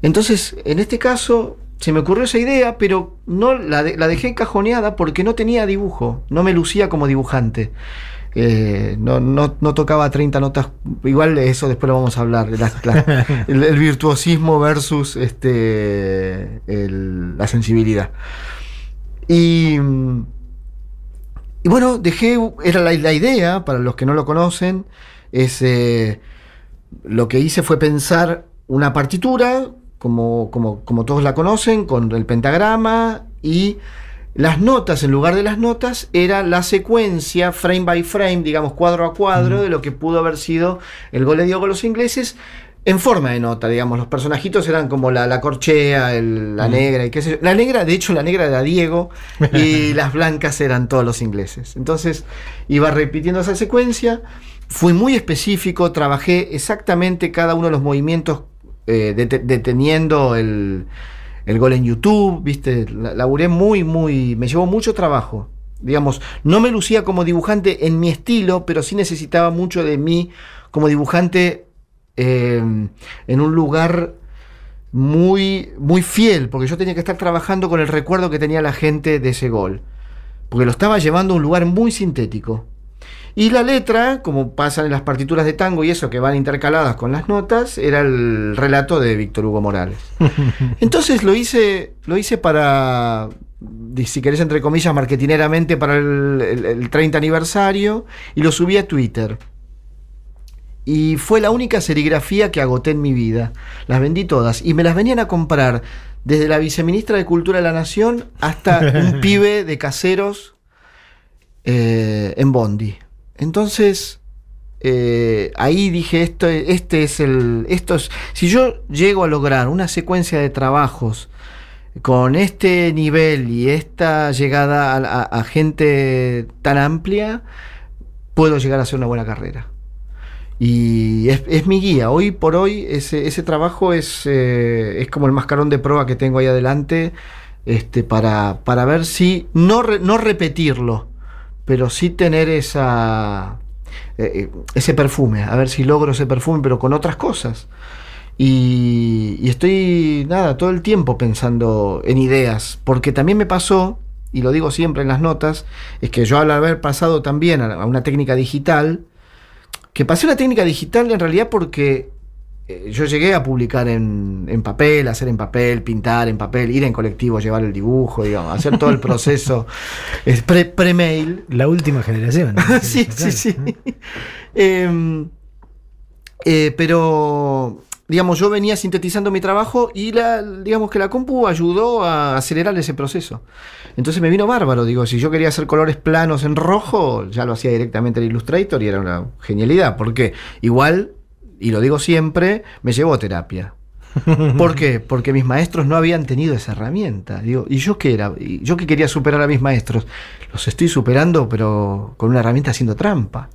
Entonces, en este caso, se me ocurrió esa idea, pero no la, de- la dejé encajoneada porque no tenía dibujo, no me lucía como dibujante. Eh, no, no, no tocaba 30 notas, igual de eso después lo vamos a hablar, la- la- *laughs* el, el virtuosismo versus este, el- la sensibilidad. Y, y bueno, dejé, era la, la idea, para los que no lo conocen, es eh, lo que hice fue pensar una partitura, como, como, como todos la conocen, con el pentagrama y las notas, en lugar de las notas, era la secuencia frame by frame, digamos cuadro a cuadro, de lo que pudo haber sido el gol de Diego con los ingleses. En forma de nota, digamos, los personajitos eran como la, la corchea, el- la negra y qué sé yo. La negra, de hecho, la negra era Diego y *laughs* las blancas eran todos los ingleses. Entonces, iba repitiendo esa secuencia. Fui muy específico, trabajé exactamente cada uno de los movimientos eh, dete- deteniendo el, el gol en YouTube, ¿viste? La- Laburé muy, muy. Me llevó mucho trabajo. Digamos, no me lucía como dibujante en mi estilo, pero sí necesitaba mucho de mí como dibujante eh, en un lugar muy, muy fiel, porque yo tenía que estar trabajando con el recuerdo que tenía la gente de ese gol. Porque lo estaba llevando a un lugar muy sintético. Y la letra, como pasa en las partituras de tango y eso que van intercaladas con las notas, era el relato de Víctor Hugo Morales. *laughs* Entonces lo hice, lo hice para, si querés entre comillas, marketineramente para el, el- el 30 aniversario y lo subí a Twitter. Y fue la única serigrafía que agoté en mi vida. Las vendí todas y me las venían a comprar desde la viceministra de Cultura de la Nación hasta un *laughs* pibe de caseros eh, en Bondi. Entonces, eh, ahí dije, esto, este es el. Esto es, si yo llego a lograr una secuencia de trabajos con este nivel y esta llegada a, gente tan amplia, puedo llegar a hacer una buena carrera. Y es, mi guía. Hoy por hoy ese, trabajo es, eh, es como el mascarón de prueba que tengo ahí adelante este, para, para ver si, no, no repetirlo, pero sí tener esa, eh, eh, ese perfume, a ver si logro ese perfume, pero con otras cosas. Y, y estoy, nada, todo el tiempo pensando en ideas, porque también me pasó, y lo digo siempre en las notas, es que yo al haber pasado también a una técnica digital, que pasé una técnica digital en realidad porque yo llegué a publicar en, en papel, hacer en papel, pintar en papel, ir en colectivo, llevar el dibujo, digamos, hacer todo el proceso *laughs* es pre- pre-mail. La última generación. *laughs* sí, sí, sí. Eh, eh, pero, digamos, yo venía sintetizando mi trabajo y la, digamos que la compu ayudó a acelerar ese proceso. Entonces me vino bárbaro, digo, si yo quería hacer colores planos en rojo, ya lo hacía directamente en Illustrator y era una genialidad, porque igual, y lo digo siempre, me llevó a terapia. *laughs* ¿Por qué? Porque mis maestros no habían tenido esa herramienta. Digo, ¿y yo qué era? ¿Y yo que quería superar a mis maestros? Los estoy superando, pero con una herramienta haciendo trampa.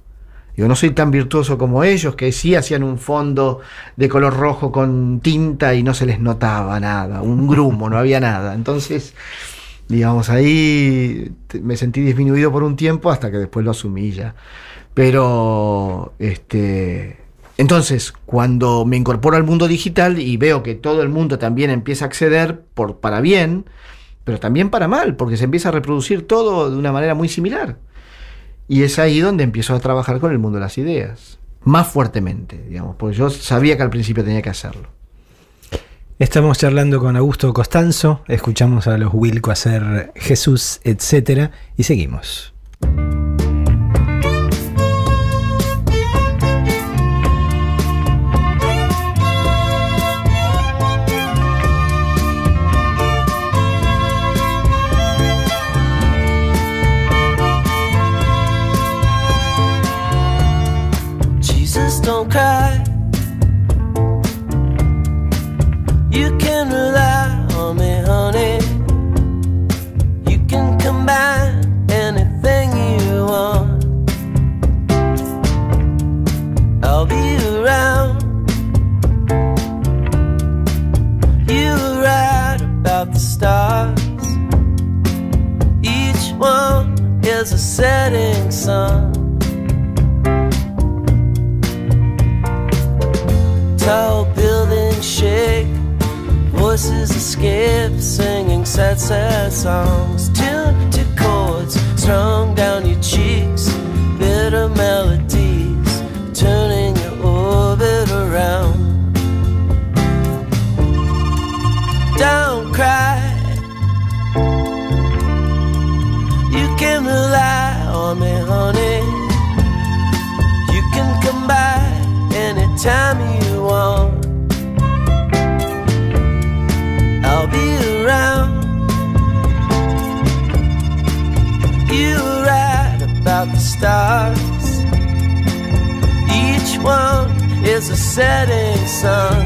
Yo no soy tan virtuoso como ellos, que sí hacían un fondo de color rojo con tinta y no se les notaba nada, un grumo, no había nada. Entonces, digamos, ahí me sentí disminuido por un tiempo hasta que después lo asumí ya. Pero, este, entonces, cuando me incorporo al mundo digital y veo que todo el mundo también empieza a acceder por, para bien, pero también para mal, porque se empieza a reproducir todo de una manera muy similar. Y es ahí donde empiezo a trabajar con el mundo de las ideas. Más fuertemente, digamos, porque yo sabía que al principio tenía que hacerlo. Estamos charlando con Augusto Costanzo, escuchamos a los Wilco hacer Jesús, etcétera, y seguimos. Is a setting sun. Tall buildings shake, voices escape, singing sad, sad songs. Tuned to chords strung down your cheeks, bitter melodies, turning your orbit around. Don't cry, rely on me, honey. You can come by anytime you want. I'll be around. You right about the stars. Each one is a setting sun.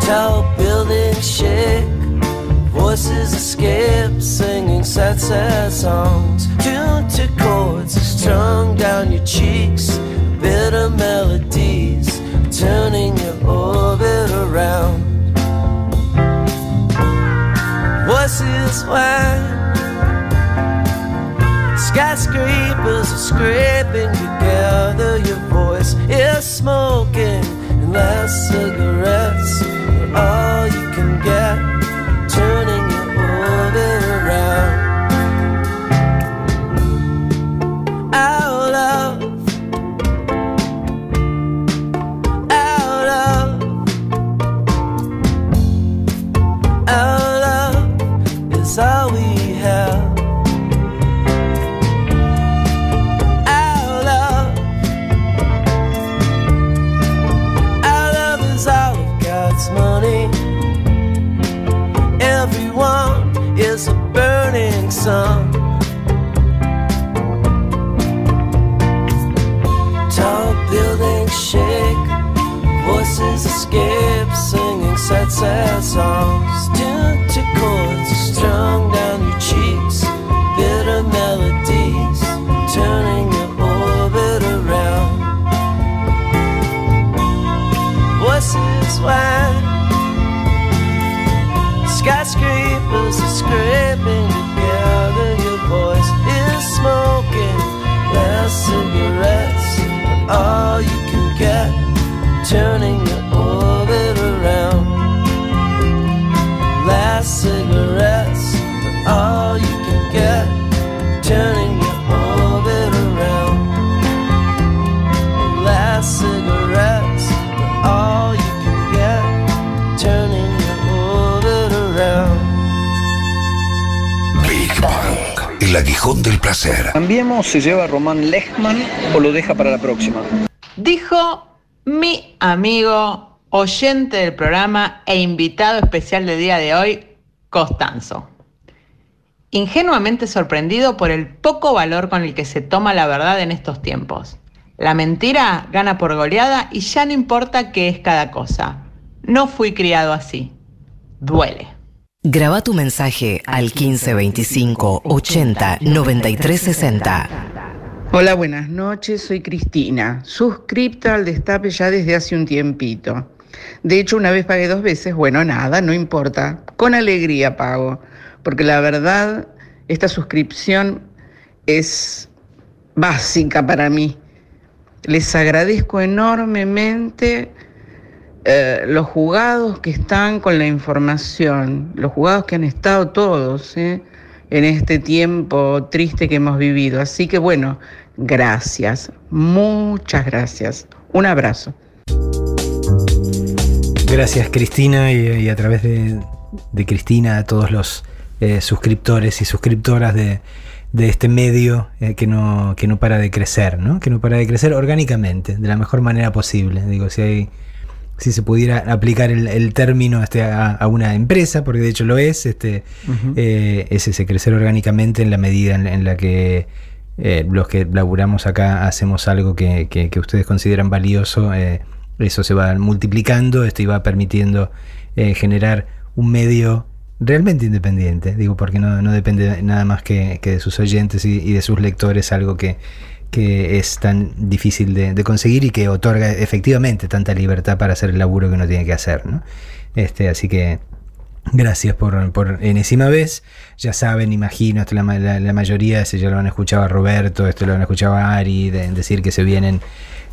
Tall buildings shake, voices escape, singing sad, sad songs. Tuned to chords strung down your cheeks, bitter melodies, turning your orbit around. Voices whine, skyscrapers are scraping together. Your voice is smoking, and last cigarettes are all you can get, some. Tall buildings shake, voices escape, singing sad, sad songs. Tuned to chords strung down your cheeks, bitter melodies turning your orbit around. Voices wide, skyscrapers are scraped smoking less cigarettes, but all you can get, turning aguijón del placer. Cambiemos, se lleva a Román Lechman o lo deja para la próxima. Dijo mi amigo, oyente del programa e invitado especial del día de hoy, Costanzo. Ingenuamente sorprendido por el poco valor con el que se toma la verdad en estos tiempos. La mentira gana por goleada y ya no importa qué es cada cosa. No fui criado así. Duele. Graba tu mensaje al 1525 80 93 60. Hola, buenas noches, soy Cristina, suscripta al Destape ya desde hace un tiempito. De hecho, una vez pagué dos veces, bueno, nada, no importa, con alegría pago, porque la verdad, esta suscripción es básica para mí. Les agradezco enormemente eh, los jugados que están con la información, los jugados que han estado todos ¿eh? en este tiempo triste que hemos vivido. Así que bueno, gracias, muchas gracias. Un abrazo. Gracias Cristina y, a través de, Cristina a todos los eh, suscriptores y suscriptoras de, de este medio que, no, que no para de crecer, ¿no? Que no para de crecer orgánicamente, de la mejor manera posible. Digo, si hay si se pudiera aplicar el, el término este, a, a una empresa, porque de hecho lo es, este, eh, es ese crecer orgánicamente en la medida en, en la que eh, los que laburamos acá hacemos algo que, que- que ustedes consideran valioso, eh, eso se va multiplicando, esto y va permitiendo generar un medio realmente independiente, digo, porque no, no depende nada más que, que de sus oyentes y, y de sus lectores, algo que, que es tan difícil de, conseguir y que otorga efectivamente tanta libertad para hacer el laburo que uno tiene que hacer, ¿no? Este, así que Gracias por, por enésima vez. Ya saben, imagino, esto la, la- la mayoría, si ya lo han escuchado a Roberto, esto lo han escuchado a Ari, de- decir que se vienen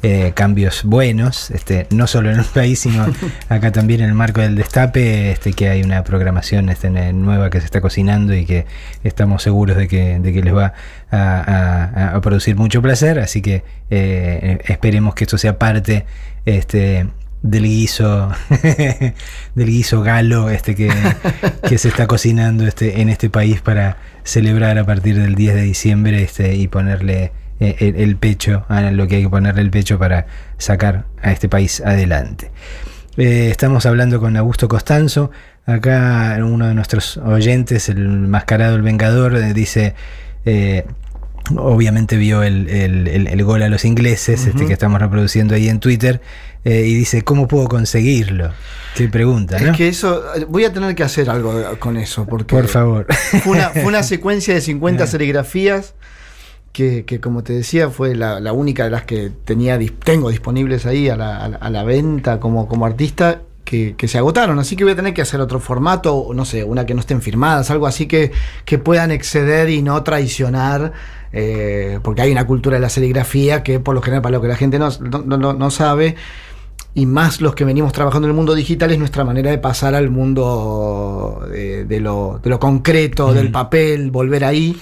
eh, cambios buenos, este, no solo en el país, sino *laughs* acá también en el marco del destape, este, que hay una programación este, nueva que se está cocinando y que estamos seguros de que, de que les va a, a- a producir mucho placer. Así que eh, esperemos que esto sea parte este, del guiso *laughs* del guiso galo este que, *laughs* que se está cocinando este en este país para celebrar a partir del 10 de diciembre este y ponerle eh, el, el pecho a lo que hay que ponerle el pecho para sacar a este país adelante. Eh, estamos hablando con Augusto Costanzo. Acá uno de nuestros oyentes, el mascarado el Vengador, eh, dice eh, obviamente vio el, el- el- gol a los ingleses este, que estamos reproduciendo ahí en Twitter eh, y dice, ¿cómo puedo conseguirlo? Qué pregunta, ¿no? Es que eso, voy a tener que hacer algo con eso, porque Por favor. fue una, fue una *laughs* secuencia de 50 Ah. serigrafías que, que, como te decía, fue la, la única de las que tenía tengo disponibles ahí a la, a la- a la venta como, como artista. Que, que se agotaron, así que voy a tener que hacer otro formato, no sé, una que no estén firmadas, algo así que, que puedan exceder y no traicionar, eh, porque hay una cultura de la serigrafía que por lo general, para lo que la gente no, no- no- no sabe, y más los que venimos trabajando en el mundo digital es nuestra manera de pasar al mundo de, de lo, de lo concreto, del papel, volver ahí.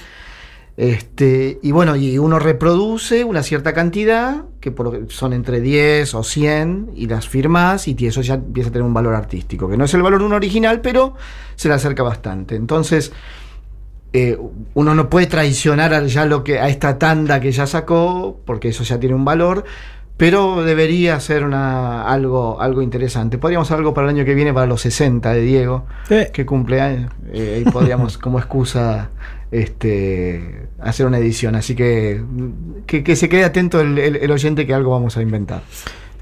Este, y bueno, y uno reproduce una cierta cantidad, que por son entre 10 o 100, y las firmas, y eso ya empieza a tener un valor artístico, que no es el valor de un original, pero se le acerca bastante. Entonces, eh, uno no puede traicionar a, ya lo que, a esta tanda que ya sacó, porque eso ya tiene un valor, pero debería ser una, algo, algo interesante. Podríamos hacer algo para el año que viene, para los 60 de Diego, que cumple años. Eh, ahí podríamos, *laughs* como excusa, este, hacer una edición. Así que que, que se quede atento el, el- el oyente que algo vamos a inventar.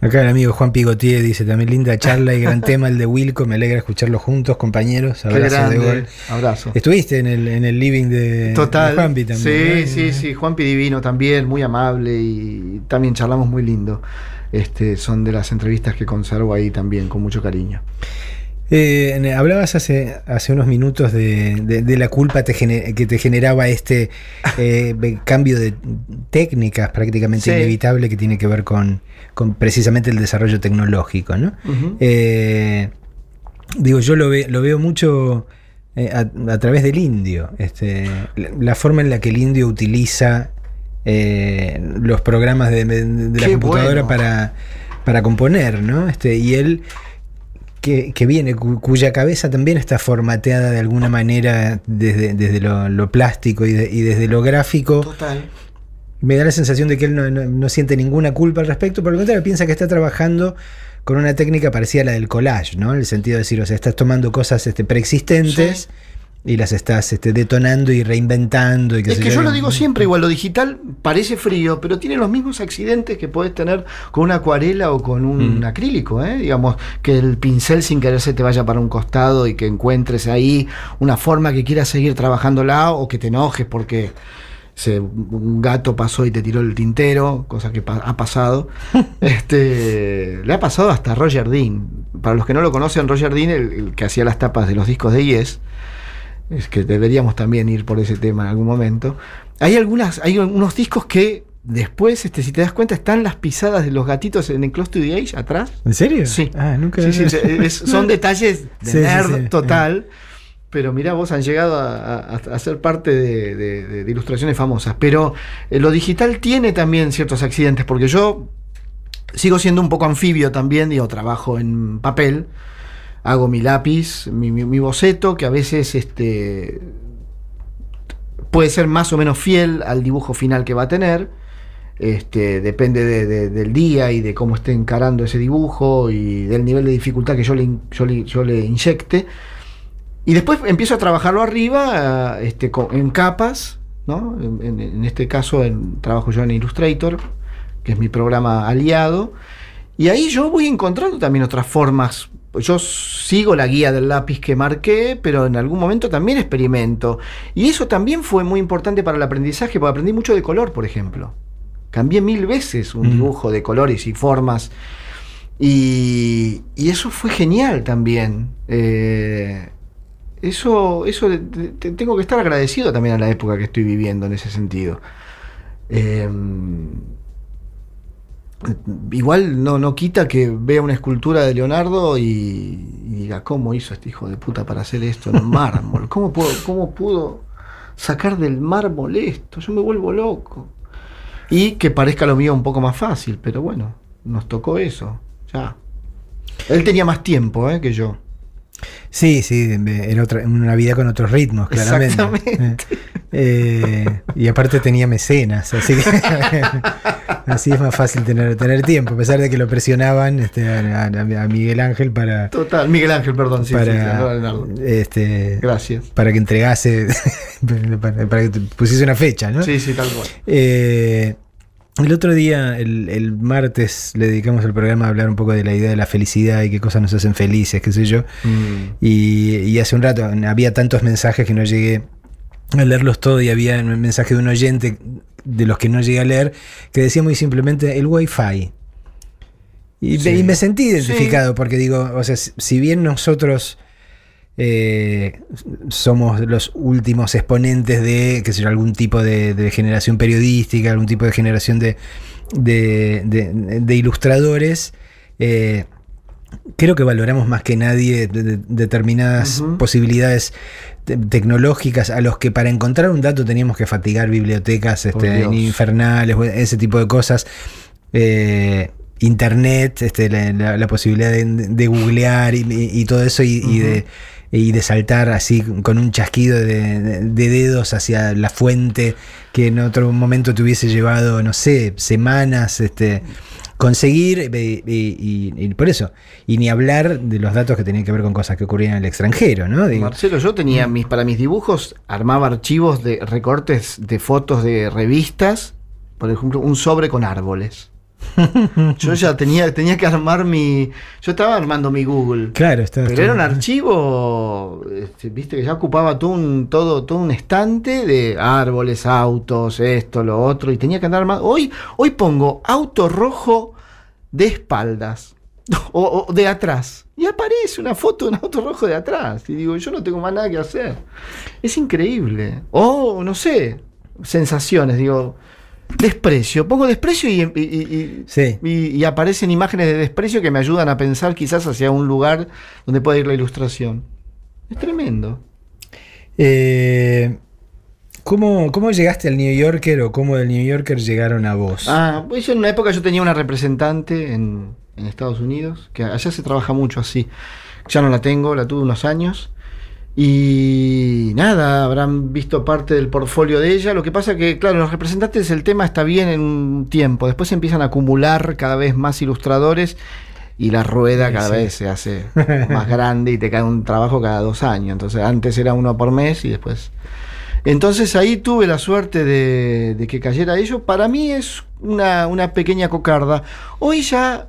Acá el amigo Juan Pigotier dice también linda charla y gran tema el de Wilco, me alegra escucharlo juntos, compañeros. Abrazo de gol. Abrazo. Estuviste en el, en el living de, Total. de Juanpi también. sí, ¿no? sí, sí. Juanpi Divino también, muy amable y también charlamos muy lindo. Este, son de las entrevistas que conservo ahí también con mucho cariño. Eh, hablabas hace, hace unos minutos de, de- de la culpa te que te generaba este *laughs* eh, cambio de técnicas prácticamente Sí. inevitable que tiene que ver con, con precisamente el desarrollo tecnológico. ¿no? Eh, digo, yo lo, ve- lo veo mucho a, a través del indio. Este, la, la forma en la que el indio utiliza los programas de, de- de la Qué computadora bueno. para, para componer, ¿no? Este, y él que, que viene, cu- cuya cabeza también está formateada de alguna manera desde, desde lo, lo plástico y, de- y desde lo gráfico. Total. Me da la sensación de que él no, no- no siente ninguna culpa al respecto, por el contrario, piensa que está trabajando con una técnica parecida a la del collage, ¿no? En el sentido de decir, o sea, estás tomando cosas este, preexistentes y las estás este, detonando y reinventando. Y Es que yo lo digo siempre, igual lo digital parece frío, pero tiene los mismos accidentes que podés tener con una acuarela o con un Mm. acrílico, ¿eh? digamos, que el pincel sin querer se te vaya para un costado y que encuentres ahí una forma que quieras seguir trabajándola o que te enojes porque se- un gato pasó y te tiró el tintero, cosa que pa- ha pasado. *laughs* este, le ha pasado hasta a Roger Dean. Para los que no lo conocen, Roger Dean, el, el que hacía las tapas de los discos de Yes, es que deberíamos también ir por ese tema en algún momento. Hay algunas, hay algunos discos que después, este, si te das cuenta, están las pisadas de los gatitos en el Close to the Age atrás. ¿En serio? Sí. Ah, nunca. Sí, sí, sí, es- son *laughs* detalles de Sí, sí, nerd total. Pero mira, vos han llegado a, a- a ser parte de, de- de- de ilustraciones famosas. Pero eh, lo digital tiene también ciertos accidentes, porque yo sigo siendo un poco anfibio también, digo, trabajo en papel, hago mi lápiz, mi, mi- boceto, que a veces este, puede ser más o menos fiel al dibujo final que va a tener. Este, depende de- de- del día y de cómo esté encarando ese dibujo y del nivel de dificultad que yo le, yo le, yo le inyecte. Y después empiezo a trabajarlo arriba este, en capas, ¿no? En, este caso trabajo yo en Illustrator, que es mi programa aliado. Y ahí yo voy encontrando también otras formas. Yo sigo la guía del lápiz que marqué, pero en algún momento también experimento. Y eso también fue muy importante para el aprendizaje, porque aprendí mucho de color, por ejemplo. Cambié mil veces un Mm. dibujo de colores y formas. Y, y eso fue genial también. Eh, eso, eso tengo que estar agradecido también a la época que estoy viviendo en ese sentido. Eh, igual no, no quita que vea una escultura de Leonardo y, diga, ¿cómo hizo este hijo de puta para hacer esto en mármol? ¿Cómo, puedo, ¿Cómo pudo sacar del mármol esto? Yo me vuelvo loco. Y que parezca lo mío un poco más fácil, pero bueno, nos tocó eso. Ya. Él tenía más tiempo ¿eh? que yo. Sí, sí, era otra, una vida con otros ritmos, claramente. Exactamente. Eh, y aparte tenía mecenas, así que *laughs* así es más fácil tener, tener tiempo, a pesar de que lo presionaban este, a, a- a Miguel Ángel para, Total, Miguel Ángel, perdón, sí, sí, para, sí, este, Gracias. para que entregase, *laughs* para, para que pusiese una fecha, ¿no? Sí, sí, tal cual. Eh, el otro día, el, el martes, le dedicamos el programa a hablar un poco de la idea de la felicidad y qué cosas nos hacen felices, qué sé yo. Mm. Y, y hace un rato había tantos mensajes que no llegué a leerlos todos y había un mensaje de un oyente de los que no llegué a leer que decía muy simplemente el wifi. Y, Sí. y me sentí identificado porque digo, o sea, si bien nosotros eh, somos los últimos exponentes de, qué sé yo, algún tipo de, de generación periodística, algún tipo de generación de, de, de- de ilustradores, eh, creo que valoramos más que nadie de- de- determinadas posibilidades te- tecnológicas a los que para encontrar un dato teníamos que fatigar bibliotecas este, infernales, ese tipo de cosas. Eh, internet, este, la, la- la posibilidad de, de googlear y, todo eso y, y de, y de saltar así con un chasquido de, de- de dedos hacia la fuente que en otro momento te hubiese llevado, no sé, semanas, este, conseguir eh, y, y- y por eso, y ni hablar de los datos que tenían que ver con cosas que ocurrían en el extranjero, ¿no? Digo, Marcelo, yo tenía mis, para mis dibujos, armaba archivos de recortes de fotos de revistas, por ejemplo, un sobre con árboles. *laughs* Yo ya tenía, tenía que armar mi. Yo estaba armando mi Google. Claro, está. Pero era un archivo, este, viste, que ya ocupaba todo un, todo, todo un estante de árboles, autos, esto, lo otro, y tenía que andar armando. Hoy, hoy pongo auto rojo de espaldas *laughs* o, o de atrás. Y aparece una foto de un auto rojo de atrás. Y digo, yo no tengo más nada que hacer. Es increíble. O, no sé, sensaciones, digo. Desprecio, pongo desprecio y, y- y- Sí. y- y aparecen imágenes de desprecio que me ayudan a pensar quizás hacia un lugar donde pueda ir la ilustración. Es tremendo. Eh, ¿cómo, ¿Cómo llegaste al New Yorker o cómo del New Yorker llegaron a vos? Ah, pues yo en una época yo tenía una representante en, en Estados Unidos, que allá se trabaja mucho así, Ya no la tengo, la tuve unos años. Y nada, habrán visto parte del portfolio de ella. Lo que pasa que, claro, los representantes el tema está bien en un tiempo. Después se empiezan a acumular cada vez más ilustradores y la rueda cada sí. vez se hace más grande y te cae un trabajo cada dos años. Entonces antes era uno por mes y después... Entonces ahí tuve la suerte de, de que cayera ello. Para mí es una, una pequeña cocarda. Hoy ya...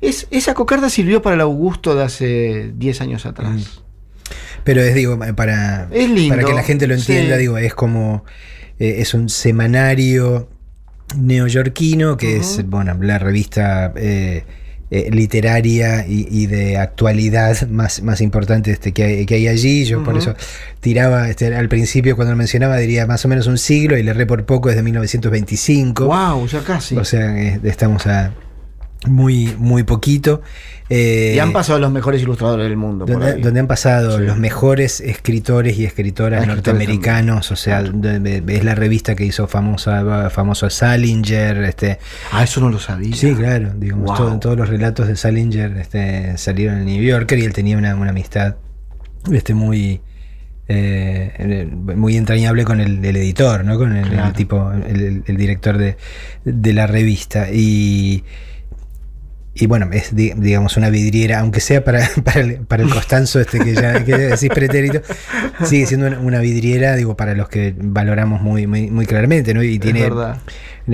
Es, esa cocarda sirvió para el Augusto de hace 10 años atrás. Pero es, digo, para, Es lindo, para que la gente lo entienda, sí. digo, es como. eh, es un semanario neoyorquino que es, bueno, la revista eh, eh, literaria y, y de actualidad más, más importante este, que, hay, que hay allí. Yo por eso tiraba este, al principio, cuando lo mencionaba, diría más o menos un siglo y le erré por poco desde 1925. ¡Wow! Ya casi. O sea, eh, estamos a muy, muy poquito. Eh, y han pasado los mejores ilustradores del mundo. donde, donde han pasado Sí. los mejores escritores y escritoras escritores norteamericanos, o sea, es la revista que hizo famosa, famoso a Salinger, este, Ah, eso no lo sabía. sí, claro, digamos, Wow. todo- todos los relatos de Salinger este, salieron en New Yorker y él tenía una, una amistad este, muy eh, muy entrañable con el, el editor, ¿no? Con el, el tipo, el, el- el director de, de la revista. Y, y bueno, es di- digamos una vidriera, aunque sea para, *laughs* para, el, para el Costanzo este que ya que decís pretérito, sigue siendo una, vidriera, digo, para los que valoramos muy, muy, muy claramente, ¿no? Y tiene,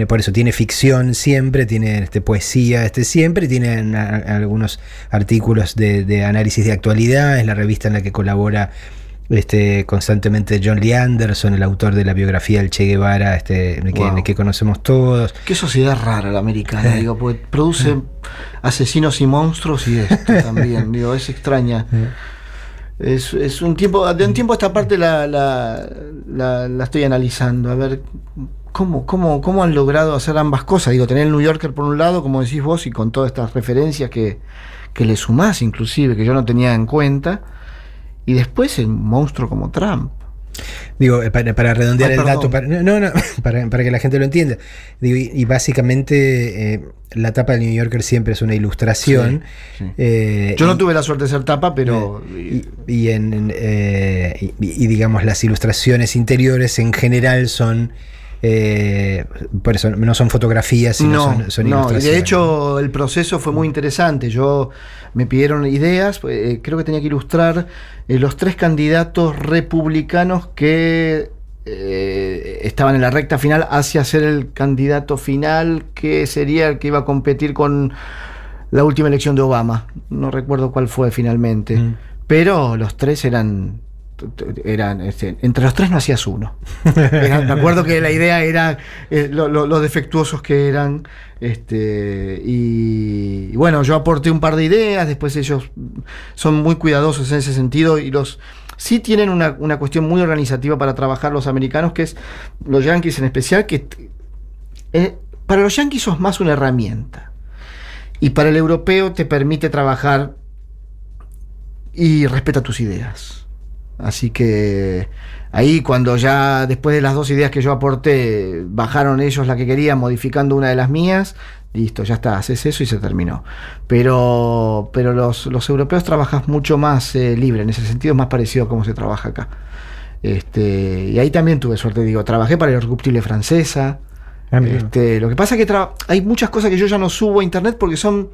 por eso tiene ficción siempre, tiene este, poesía este siempre, tiene algunos artículos de, de análisis de actualidad, es la revista en la que colabora este, constantemente John Lee Anderson, el autor de la biografía del Che Guevara, este, que, Wow. que conocemos todos. Qué sociedad rara la americana, *laughs* digo, porque produce asesinos y monstruos y esto *laughs* también, digo, es extraña. Es, es un tiempo, de un tiempo a esta parte la, la, la- la estoy analizando, a ver cómo, cómo, cómo han logrado hacer ambas cosas. Digo, tener el New Yorker por un lado, como decís vos, y con todas estas referencias que, que le sumás, inclusive, que yo no tenía en cuenta, y después el monstruo como Trump. Digo, eh, para, para redondear Ay, el dato, para, no, no, *laughs* para, para que la gente lo entienda. Digo, y, y básicamente eh, la tapa del New Yorker siempre es una ilustración. Sí, sí. eh, Yo no y- tuve la suerte de ser tapa, pero... y, y en, en, y digamos las ilustraciones interiores en general son eh, por eso no son fotografías sino no, son, son no, y ilustraciones de hecho el proceso fue muy interesante. Yo me pidieron ideas, eh, creo que tenía que ilustrar eh, los tres candidatos republicanos que estaban en la recta final hacia ser el candidato final, que sería el que iba a competir con la última elección de Obama. No recuerdo cuál fue finalmente, Mm. pero los tres eran eran este, entre los tres no hacías uno. *laughs* Me acuerdo que la idea era eh, lo, defectuosos que eran. Este, y, bueno, yo aporté un par de ideas, después ellos son muy cuidadosos en ese sentido y los sí tienen una, una cuestión muy organizativa para trabajar los americanos, que es los yankees en especial, que eh, para los yankees sos más una herramienta. Y para el europeo te permite trabajar y respeta tus ideas. Así que ahí cuando ya después de las dos ideas que yo aporté, bajaron ellos la que querían, modificando una de las mías, listo, ya está, haces eso y se terminó. Pero, pero los, los europeos trabajas mucho más eh, libre, en ese sentido es más parecido a cómo se trabaja acá. Este, y ahí también tuve suerte, digo, trabajé para la Irrecuptible Francesa. Ah. Este, lo que pasa es que hay muchas cosas que yo ya no subo a internet porque son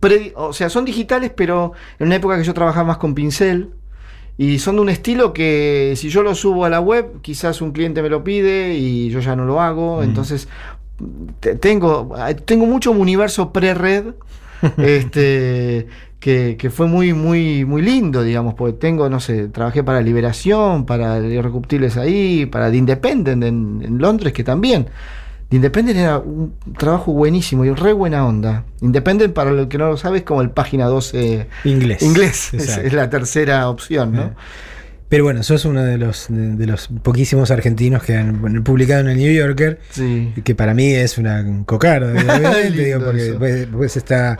pre- o sea, son digitales, pero en una época que yo trabajaba más con pincel. Y son de un estilo que si yo lo subo a la web, quizás un cliente me lo pide y yo ya no lo hago. Entonces, te- tengo, tengo mucho universo pre-red. *laughs* este que, que fue muy, muy, muy lindo, digamos, porque tengo, no sé, trabajé para Liberación, para Irrecuptibles ahí, para The Independent en, en Londres, que también. The Independent era un trabajo buenísimo y re buena onda. Independent, para el que no lo sabe, es como el página 12 inglés inglés. *laughs* Es, la tercera opción, ¿no? Eh. pero bueno sos uno de los de, de los poquísimos argentinos que han publicado en el New Yorker Sí. que para mí es una cocarda obviamente, *laughs* digo, porque después, después está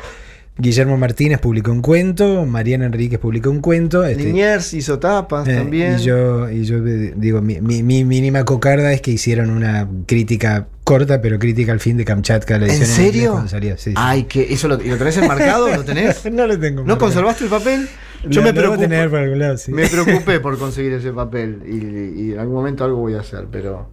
Guillermo Martínez publicó un cuento, Mariana Enríquez publicó un cuento. este, Liniers hizo tapas eh, también. Y yo, y yo eh, digo, mi, mi- mi mínima cocarda es que hicieron una crítica corta, pero crítica al fin de Kamchatka. La ¿En serio? salió, sí, sí. Ay, que eso lo, ¿y lo tenés enmarcado? ¿Lo tenés? *laughs* no lo tengo. ¿No conservaste el papel? Yo me lo debo preocupé. tener por algún lado, sí. Me preocupé *laughs* por conseguir ese papel y, y en algún momento algo voy a hacer, pero,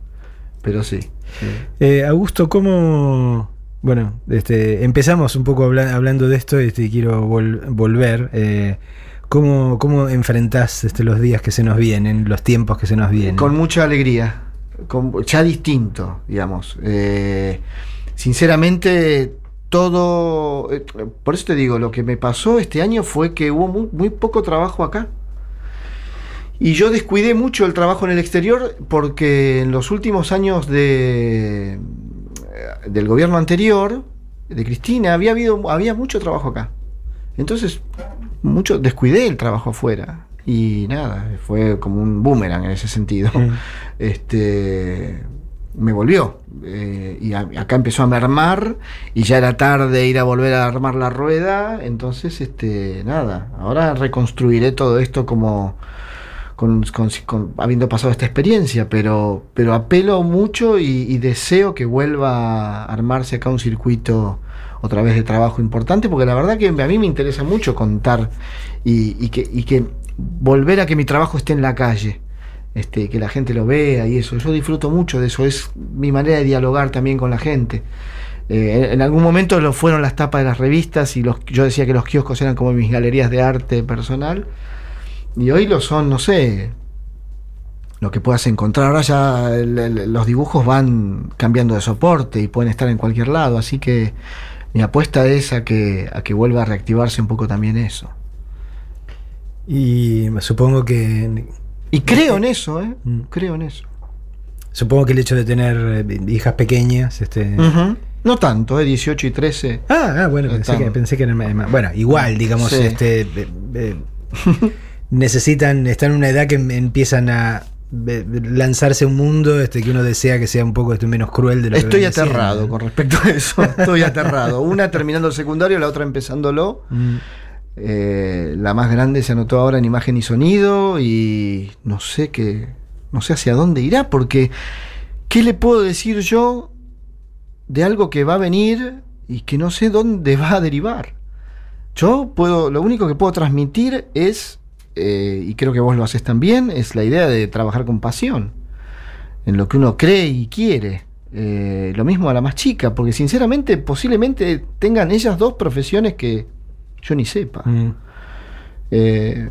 pero sí. sí. Eh, Augusto, ¿cómo...? Bueno, este, empezamos un poco habla- hablando de esto este, y quiero vol- volver. eh, ¿cómo, ¿Cómo enfrentás este, los días que se nos vienen, los tiempos que se nos vienen? Con mucha alegría, ya distinto, digamos. Eh, sinceramente, todo. eh, por eso te digo, lo que me pasó este año fue que hubo muy, muy poco trabajo acá. Y yo descuidé mucho el trabajo en el exterior porque en los últimos años de, del gobierno anterior, de Cristina, había habido había mucho trabajo acá. Entonces, mucho descuidé el trabajo afuera. Y nada, fue como un boomerang en ese sentido. Mm. *laughs* Este me volvió. eh, y a- acá empezó a mermar y ya era tarde ir a volver a armar la rueda. Entonces, este, nada, ahora reconstruiré todo esto como con, con- con- habiendo pasado esta experiencia, pero, pero apelo mucho y, y deseo que vuelva a armarse acá un circuito otra vez de trabajo importante, porque la verdad que a mí me interesa mucho contar y, que, y que volver a que mi trabajo esté en la calle. Este, que la gente lo vea y eso. Yo disfruto mucho de eso. Es mi manera de dialogar también con la gente. Eh, en, en algún momento lo fueron las tapas de las revistas y los, yo decía que los kioscos eran como mis galerías de arte personal. Y hoy lo son, no sé, lo que puedas encontrar. Ahora ya el- el- los dibujos van cambiando de soporte y pueden estar en cualquier lado. Así que mi apuesta es a que, a que vuelva a reactivarse un poco también eso. Y supongo que... Y creo en eso, ¿eh? Mm. Creo en eso. Supongo que el hecho de tener eh, hijas pequeñas, este... No tanto, ¿eh? 18 y 13. Ah, ah, bueno, pensé que, pensé que eran más- más- Bueno, igual, digamos, Sí. este eh, eh, *laughs* necesitan, están en una edad que em- empiezan a eh, lanzarse un mundo este, que uno desea que sea un poco este, menos cruel de lo que Estoy aterrado con respecto a eso. *laughs* Estoy aterrado. Una terminando el secundario, la otra empezándolo. Mm. Eh, la más grande se anotó ahora en imagen y sonido y no sé qué, no sé hacia dónde irá, porque ¿qué le puedo decir yo de algo que va a venir y que no sé dónde *laughs* va a derivar? Yo puedo, lo único que puedo transmitir es, eh, y creo que vos lo haces también, es la idea de trabajar con pasión, en lo que uno cree y quiere. Eh, lo mismo a la más chica, porque sinceramente posiblemente tengan ellas dos profesiones que yo ni sepa. Mm. Eh,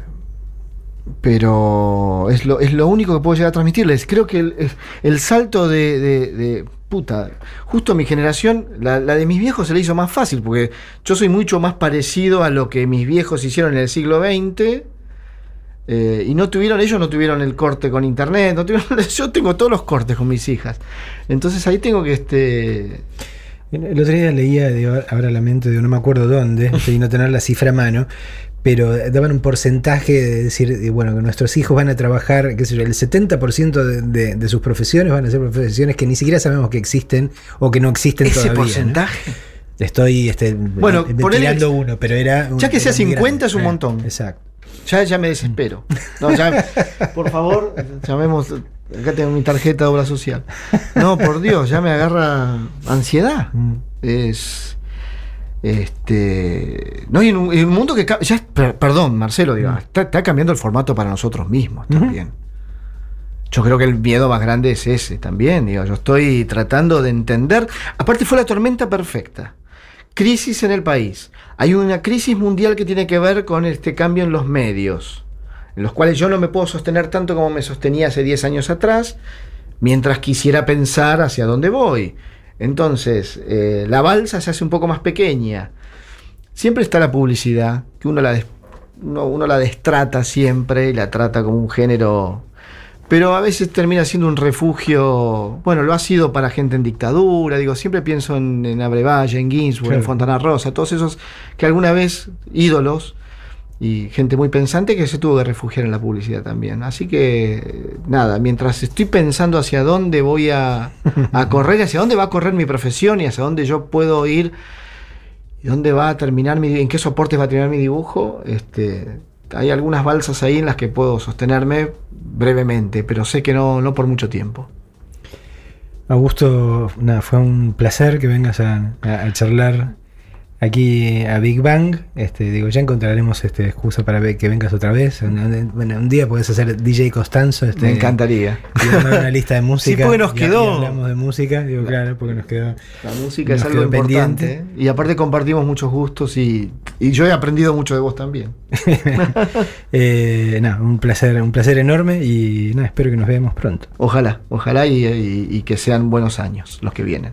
pero es lo, es lo único que puedo llegar a transmitirles. Creo que el, el salto de, de- de- Puta, justo mi generación, la, la de mis viejos se le hizo más fácil, porque yo soy mucho más parecido a lo que mis viejos hicieron en el siglo XX. Eh, y no tuvieron, ellos no tuvieron el corte con internet, no tuvieron, *laughs* yo tengo todos los cortes con mis hijas. Entonces ahí tengo que este. El otro día leía, digo, ahora la mente, digo, no me acuerdo dónde, *laughs* y no tener la cifra a mano, pero daban un porcentaje de decir, bueno, que nuestros hijos van a trabajar, qué sé yo, el 70% de, de- de sus profesiones van a ser profesiones que ni siquiera sabemos que existen o que no existen Ese todavía. ¿no? porcentaje. Estoy este, Bueno, eh, uno, pero era. un- Ya que sea era muy 50 grande. es un Eh, montón. Exacto. Ya, ya me desespero. No, ya, por favor, llamemos. Acá tengo mi tarjeta de obra social. No, por Dios, ya me agarra ansiedad. Mm. Es. Este. No, y en un, en un mundo que. Ya, per- perdón, Marcelo, digo, está, está cambiando el formato para nosotros mismos también. Yo creo que el miedo más grande es ese también. Digo, yo estoy tratando de entender. Aparte, fue la tormenta perfecta. Crisis en el país. Hay una crisis mundial que tiene que ver con este cambio en los medios, en los cuales yo no me puedo sostener tanto como me sostenía hace 10 años atrás, mientras quisiera pensar hacia dónde voy. Entonces, eh, la balsa se hace un poco más pequeña. Siempre está la publicidad, que uno la, uno la destrata siempre y la trata como un género pero a veces termina siendo un refugio, bueno, lo ha sido para gente en dictadura, digo, siempre pienso en, en Abrevalle, en Ginsburg, en. Fontana Rosa, todos esos que alguna vez ídolos y gente muy pensante que se tuvo que refugiar en la publicidad también. Así que, nada, mientras estoy pensando hacia dónde voy a, a *laughs* correr, hacia dónde va a correr mi profesión y hacia dónde yo puedo ir, ¿y dónde va a terminar mi, en qué soportes va a terminar mi dibujo? Este, hay algunas balsas ahí en las que puedo sostenerme brevemente, pero sé que no, no por mucho tiempo. Augusto, nada, fue un placer que vengas a, a- charlar aquí a Big Bang. Este, digo, ya encontraremos este, excusa para que vengas otra vez. Un, bueno, un día puedes hacer DJ Costanzo. Este, Me encantaría. y una lista de *laughs* música. Sí, porque nos y quedó. hablamos de música, digo, claro, porque nos quedó. La música es algo importante. pendiente. ¿eh? Y aparte compartimos muchos gustos y, y yo he aprendido mucho de vos también. *laughs* Eh, un placer, un placer enorme y nada, espero que nos veamos pronto. Ojalá, ojalá y, y- y que sean buenos años los que vienen.